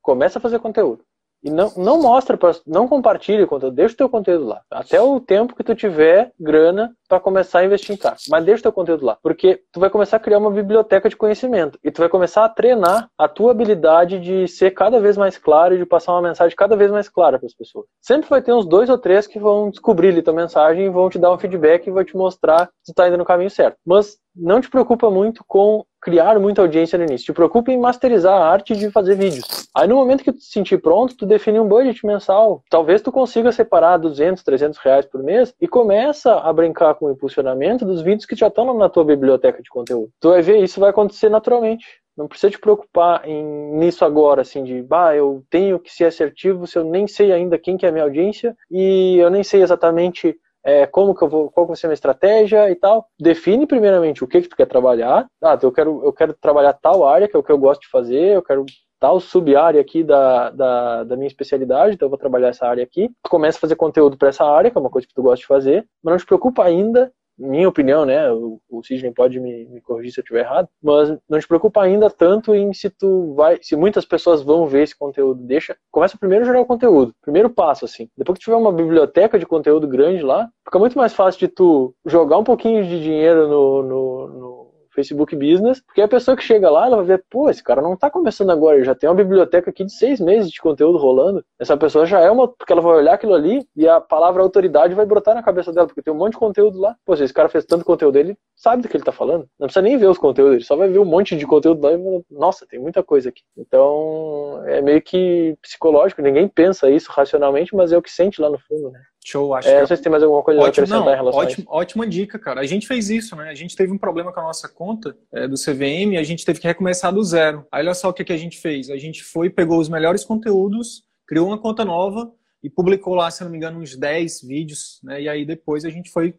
começa a fazer conteúdo. E não, não mostra, pra, não compartilhe o conteúdo, deixa o teu conteúdo lá. Até o tempo que tu tiver grana para começar a investir em carro. Mas deixa o teu conteúdo lá. Porque tu vai começar a criar uma biblioteca de conhecimento. E tu vai começar a treinar a tua habilidade de ser cada vez mais claro e de passar uma mensagem cada vez mais clara para as pessoas. Sempre vai ter uns dois ou três que vão descobrir ali tua mensagem e vão te dar um feedback e vão te mostrar se tu tá indo no caminho certo. Mas não te preocupa muito com criar muita audiência no início. Te preocupa em masterizar a arte de fazer vídeos. Aí no momento que tu se sentir pronto, tu define um budget mensal. Talvez tu consiga separar 200, 300 reais por mês e começa a brincar com o impulsionamento dos vídeos que já estão na tua biblioteca de conteúdo. Tu vai ver, isso vai acontecer naturalmente. Não precisa te preocupar em, nisso agora, assim, de, bah, eu tenho que ser assertivo se eu nem sei ainda quem que é a minha audiência e eu nem sei exatamente é, como que eu vou, qual vai ser a minha estratégia e tal. Define primeiramente o que que tu quer trabalhar. Ah, eu quero, eu quero trabalhar tal área, que é o que eu gosto de fazer, eu quero tal sub-área aqui da, da, da, minha especialidade, então eu vou trabalhar essa área aqui. Tu começa a fazer conteúdo para essa área, que é uma coisa que tu gosta de fazer, mas não te preocupa ainda minha opinião, né? O, o Sidney pode me, me, corrigir se eu estiver errado, mas não te preocupa ainda tanto em se tu vai, se muitas pessoas vão ver esse conteúdo. Deixa, começa primeiro a gerar o conteúdo, primeiro passo assim. Depois que tiver uma biblioteca de conteúdo grande lá, fica muito mais fácil de tu jogar um pouquinho de dinheiro no, no, no Facebook Business, porque a pessoa que chega lá, ela vai ver, pô, esse cara não está começando agora, ele já tem uma biblioteca aqui de seis meses de conteúdo rolando. Essa pessoa já é uma, porque ela vai olhar aquilo ali e a palavra autoridade vai brotar na cabeça dela, porque tem um monte de conteúdo lá. Pô, se esse cara fez tanto conteúdo, ele sabe do que ele está falando. Não precisa nem ver os conteúdos, ele só vai ver um monte de conteúdo lá e vai, nossa, tem muita coisa aqui. Então, é meio que psicológico, ninguém pensa isso racionalmente, mas é o que sente lá no fundo, né? Show, acho é, que... Não sei se tem mais alguma coisa ótimo, a não, ótimo, a Ótima dica, cara. A gente fez isso, né? A gente teve um problema com a nossa conta é, do CVM e a gente teve que recomeçar do zero. Aí olha só o que, que a gente fez. A gente foi, pegou os melhores conteúdos, criou uma conta nova e publicou lá, se não me engano, uns 10 vídeos, né? E aí depois a gente foi,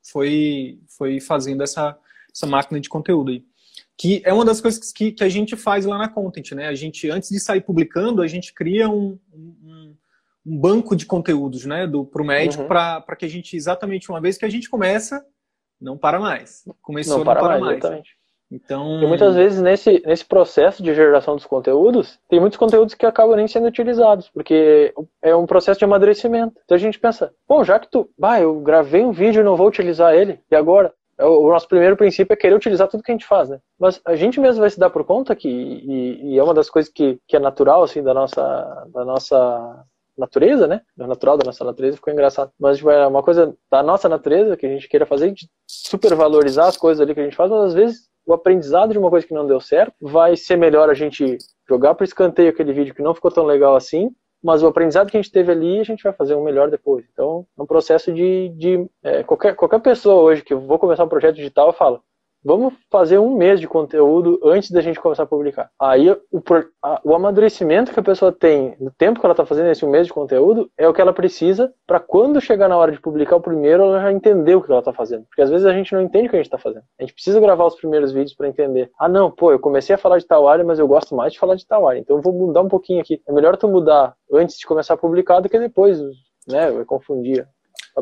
foi, foi fazendo essa, essa máquina de conteúdo aí. Que é uma das coisas que, que a gente faz lá na Content, né? A gente, antes de sair publicando, a gente cria um, um um banco de conteúdos né, para o médico uhum. para que a gente, exatamente uma vez que a gente começa, não para mais. Começou, não para, não para mais. mais. Exatamente. Então... E muitas vezes nesse, nesse processo de geração dos conteúdos, tem muitos conteúdos que acabam nem sendo utilizados, porque é um processo de amadurecimento. Então a gente pensa, bom, já que tu, bah, eu gravei um vídeo e não vou utilizar ele, e agora? É o nosso primeiro princípio é querer utilizar tudo que a gente faz, né? Mas a gente mesmo vai se dar por conta que, e, e é uma das coisas que, que é natural, assim, da nossa, da nossa natureza, né? É natural da nossa natureza, ficou engraçado. Mas tipo, é uma coisa da nossa natureza que a gente queira fazer, de supervalorizar as coisas ali que a gente faz, mas às vezes o aprendizado de uma coisa que não deu certo vai ser melhor a gente jogar para escanteio aquele vídeo que não ficou tão legal assim, mas o aprendizado que a gente teve ali a gente vai fazer um melhor depois. Então, é um processo de, de é, qualquer, qualquer pessoa hoje que eu vou começar um projeto digital, fala, Vamos fazer um mês de conteúdo antes da gente começar a publicar. Aí o, a, o amadurecimento que a pessoa tem no tempo que ela está fazendo esse um mês de conteúdo é o que ela precisa para quando chegar na hora de publicar o primeiro, ela já entender o que ela está fazendo. Porque às vezes a gente não entende o que a gente está fazendo. A gente precisa gravar os primeiros vídeos para entender. Ah, não, pô, eu comecei a falar de tal área, mas eu gosto mais de falar de tal área. Então eu vou mudar um pouquinho aqui. É melhor tu mudar antes de começar a publicar do que depois, né? Vai confundir.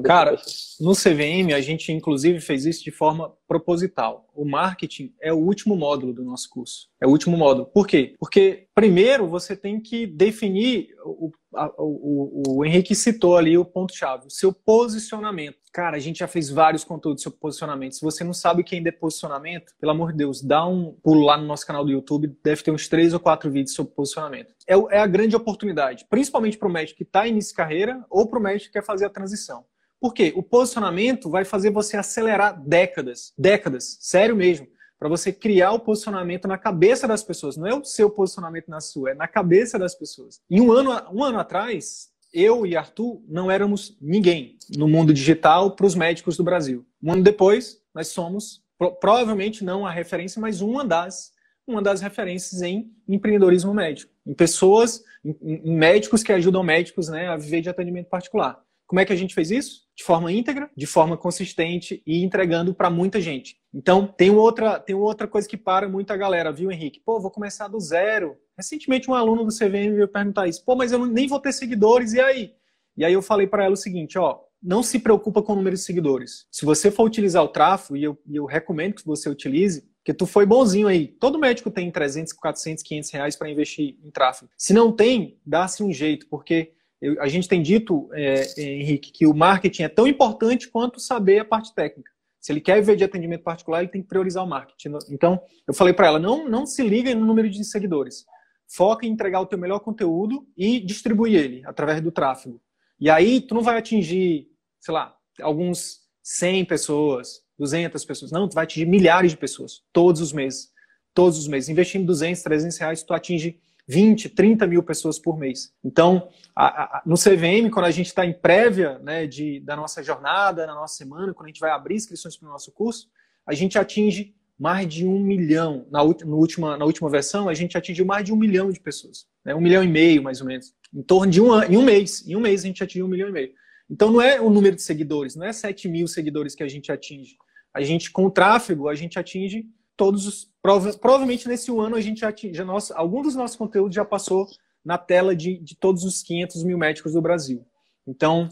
Cara, no CVM a gente inclusive fez isso de forma proposital. O marketing é o último módulo do nosso curso. É o último módulo. Por quê? Porque primeiro você tem que definir o o, o, Henrique citou ali o ponto-chave, o seu posicionamento. Cara, a gente já fez vários conteúdos sobre posicionamento. Se você não sabe o que é posicionamento, pelo amor de Deus, dá um pulo lá no nosso canal do YouTube, deve ter uns três ou quatro vídeos sobre posicionamento. É, é a grande oportunidade, principalmente para o médico que está início de carreira ou para o médico que quer fazer a transição. Por quê? O posicionamento vai fazer você acelerar décadas, décadas, sério mesmo para você criar o posicionamento na cabeça das pessoas. Não é o seu posicionamento na sua, é na cabeça das pessoas. E um ano, um ano atrás, eu e Arthur não éramos ninguém no mundo digital para os médicos do Brasil. Um ano depois, nós somos, provavelmente não a referência, mas uma das, uma das referências em empreendedorismo médico. Em pessoas, em, em médicos que ajudam médicos né, a viver de atendimento particular. Como é que a gente fez isso? De forma íntegra, de forma consistente e entregando para muita gente. Então, tem outra, tem outra coisa que para muita galera, viu, Henrique? Pô, vou começar do zero. Recentemente, um aluno do CVM veio perguntar isso. Pô, mas eu nem vou ter seguidores, e aí? E aí eu falei para ela o seguinte, ó, não se preocupa com o número de seguidores. Se você for utilizar o tráfego, e eu, eu recomendo que você utilize, porque tu foi bonzinho aí. Todo médico tem 300, 400, 500 reais para investir em tráfego. Se não tem, dá-se um jeito, porque eu, a gente tem dito, é, é, Henrique, que o marketing é tão importante quanto saber a parte técnica. Se ele quer ver de atendimento particular, ele tem que priorizar o marketing. Então, eu falei para ela, não, não se liga no número de seguidores. Foca em entregar o teu melhor conteúdo e distribuir ele através do tráfego. E aí, tu não vai atingir, sei lá, alguns 100 pessoas, 200 pessoas. Não, tu vai atingir milhares de pessoas, todos os meses. Todos os meses. Investindo 200, 300 reais, tu atinge 20, 30 mil pessoas por mês. Então, a, a, no CVM, quando a gente está em prévia né, de, da nossa jornada, na nossa semana, quando a gente vai abrir inscrições para o nosso curso, a gente atinge mais de um milhão. Na, no última, na última versão, a gente atingiu mais de um milhão de pessoas. Né, um milhão e meio, mais ou menos. Em torno de um em um mês. Em um mês a gente atingiu um milhão e meio. Então não é o número de seguidores, não é 7 mil seguidores que a gente atinge. A gente, com o tráfego, a gente atinge todos os. Prova, provavelmente nesse ano a gente já, já nosso, algum dos nossos conteúdos já passou na tela de, de todos os 500 mil médicos do Brasil. Então,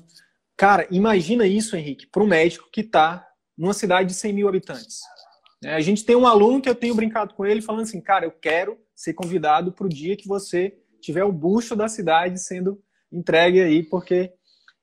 cara, imagina isso, Henrique, para um médico que está numa cidade de 100 mil habitantes. É, a gente tem um aluno que eu tenho brincado com ele, falando assim, cara, eu quero ser convidado para o dia que você tiver o bucho da cidade sendo entregue aí, porque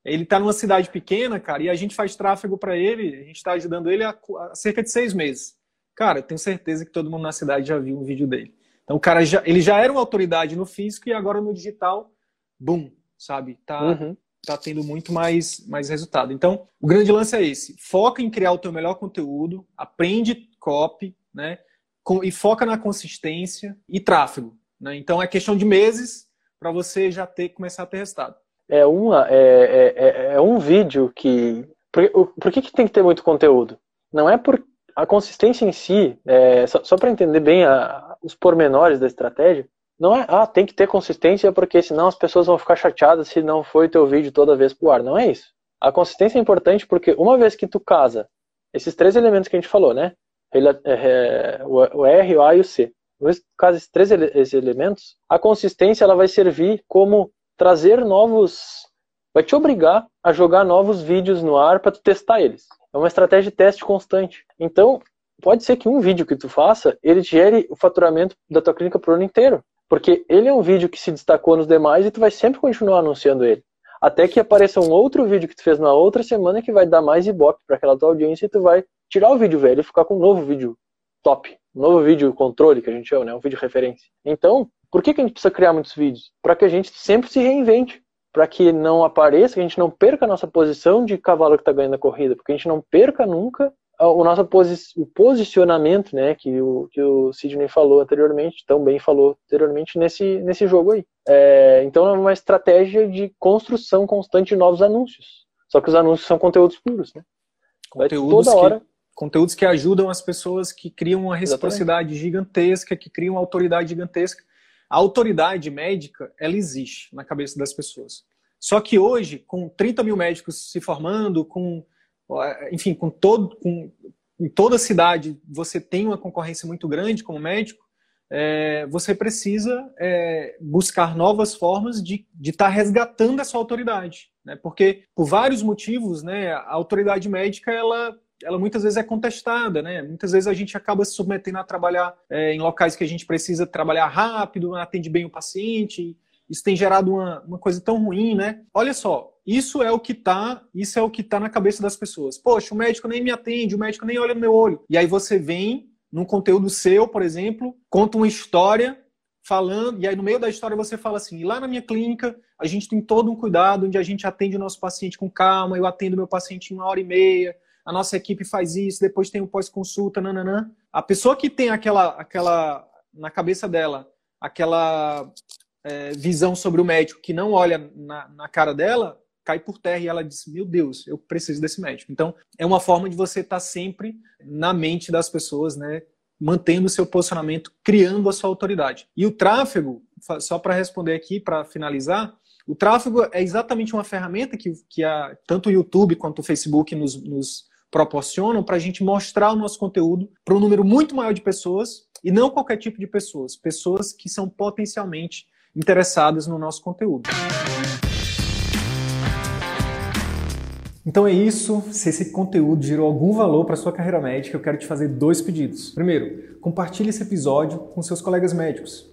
ele está numa cidade pequena, cara, e a gente faz tráfego para ele, a gente está ajudando ele há cerca de seis meses. Cara, eu tenho certeza que todo mundo na cidade já viu um vídeo dele. Então, o cara já, ele já era uma autoridade no físico e agora no digital, boom, sabe? Tá, uhum. tá tendo muito mais, mais resultado. Então, o grande lance é esse. Foca em criar o teu melhor conteúdo, aprende copy, né? Com, e foca na consistência e tráfego. Né? Então, é questão de meses para você já ter começar a ter resultado. É, uma, é, é, é, é um vídeo que... Por, por que, que tem que ter muito conteúdo? Não é por a consistência em si, é, só, só para entender bem a, os pormenores da estratégia, não é, ah, tem que ter consistência porque senão as pessoas vão ficar chateadas se não foi teu vídeo toda vez pro ar. Não é isso. A consistência é importante porque uma vez que tu casa esses três elementos que a gente falou, né? É, é, o R, o A e o C. Uma vez que tu casa esses três elementos, a consistência ela vai servir como trazer novos, vai te obrigar a jogar novos vídeos no ar para tu testar eles. É uma estratégia de teste constante. Então, pode ser que um vídeo que tu faça, ele gere o faturamento da tua clínica pro ano inteiro. Porque ele é um vídeo que se destacou nos demais e tu vai sempre continuar anunciando ele. Até que apareça um outro vídeo que tu fez na outra semana que vai dar mais ibope para aquela tua audiência e tu vai tirar o vídeo velho e ficar com um novo vídeo top. Um novo vídeo controle, que a gente chama, né? Um vídeo referência. Então, por que, que a gente precisa criar muitos vídeos? Para que a gente sempre se reinvente para que não apareça, que a gente não perca a nossa posição de cavalo que está ganhando a corrida, porque a gente não perca nunca o nosso posi o posicionamento, né, que o, que o Sidney falou anteriormente, também falou anteriormente nesse, nesse jogo aí. É, então é uma estratégia de construção constante de novos anúncios. Só que os anúncios são conteúdos puros, né? Conteúdos toda hora. Que, conteúdos que ajudam as pessoas, que criam uma reciprocidade Exatamente. gigantesca, que criam uma autoridade gigantesca a autoridade médica, ela existe na cabeça das pessoas. Só que hoje, com 30 mil médicos se formando, com, enfim, com todo, com, em toda cidade você tem uma concorrência muito grande como médico, é, você precisa é, buscar novas formas de estar tá resgatando essa autoridade. Né? Porque, por vários motivos, né, a autoridade médica ela ela muitas vezes é contestada, né? Muitas vezes a gente acaba se submetendo a trabalhar é, em locais que a gente precisa trabalhar rápido, atende bem o paciente, isso tem gerado uma, uma coisa tão ruim, né? Olha só, isso é o que tá, isso é o que tá na cabeça das pessoas. Poxa, o médico nem me atende, o médico nem olha no meu olho. E aí você vem num conteúdo seu, por exemplo, conta uma história falando, e aí no meio da história você fala assim: lá na minha clínica a gente tem todo um cuidado, onde a gente atende o nosso paciente com calma, eu atendo meu paciente em uma hora e meia, a nossa equipe faz isso, depois tem o pós-consulta, nananã. A pessoa que tem aquela, aquela na cabeça dela, aquela é, visão sobre o médico que não olha na, na cara dela, cai por terra e ela diz: Meu Deus, eu preciso desse médico. Então, é uma forma de você estar sempre na mente das pessoas, né? Mantendo o seu posicionamento, criando a sua autoridade. E o tráfego, só para responder aqui, para finalizar, o tráfego é exatamente uma ferramenta que, que a, tanto o YouTube quanto o Facebook nos, nos proporcionam para a gente mostrar o nosso conteúdo para um número muito maior de pessoas e não qualquer tipo de pessoas, pessoas que são potencialmente interessadas no nosso conteúdo. Então é isso. Se esse conteúdo gerou algum valor para sua carreira médica, eu quero te fazer dois pedidos. Primeiro, compartilhe esse episódio com seus colegas médicos,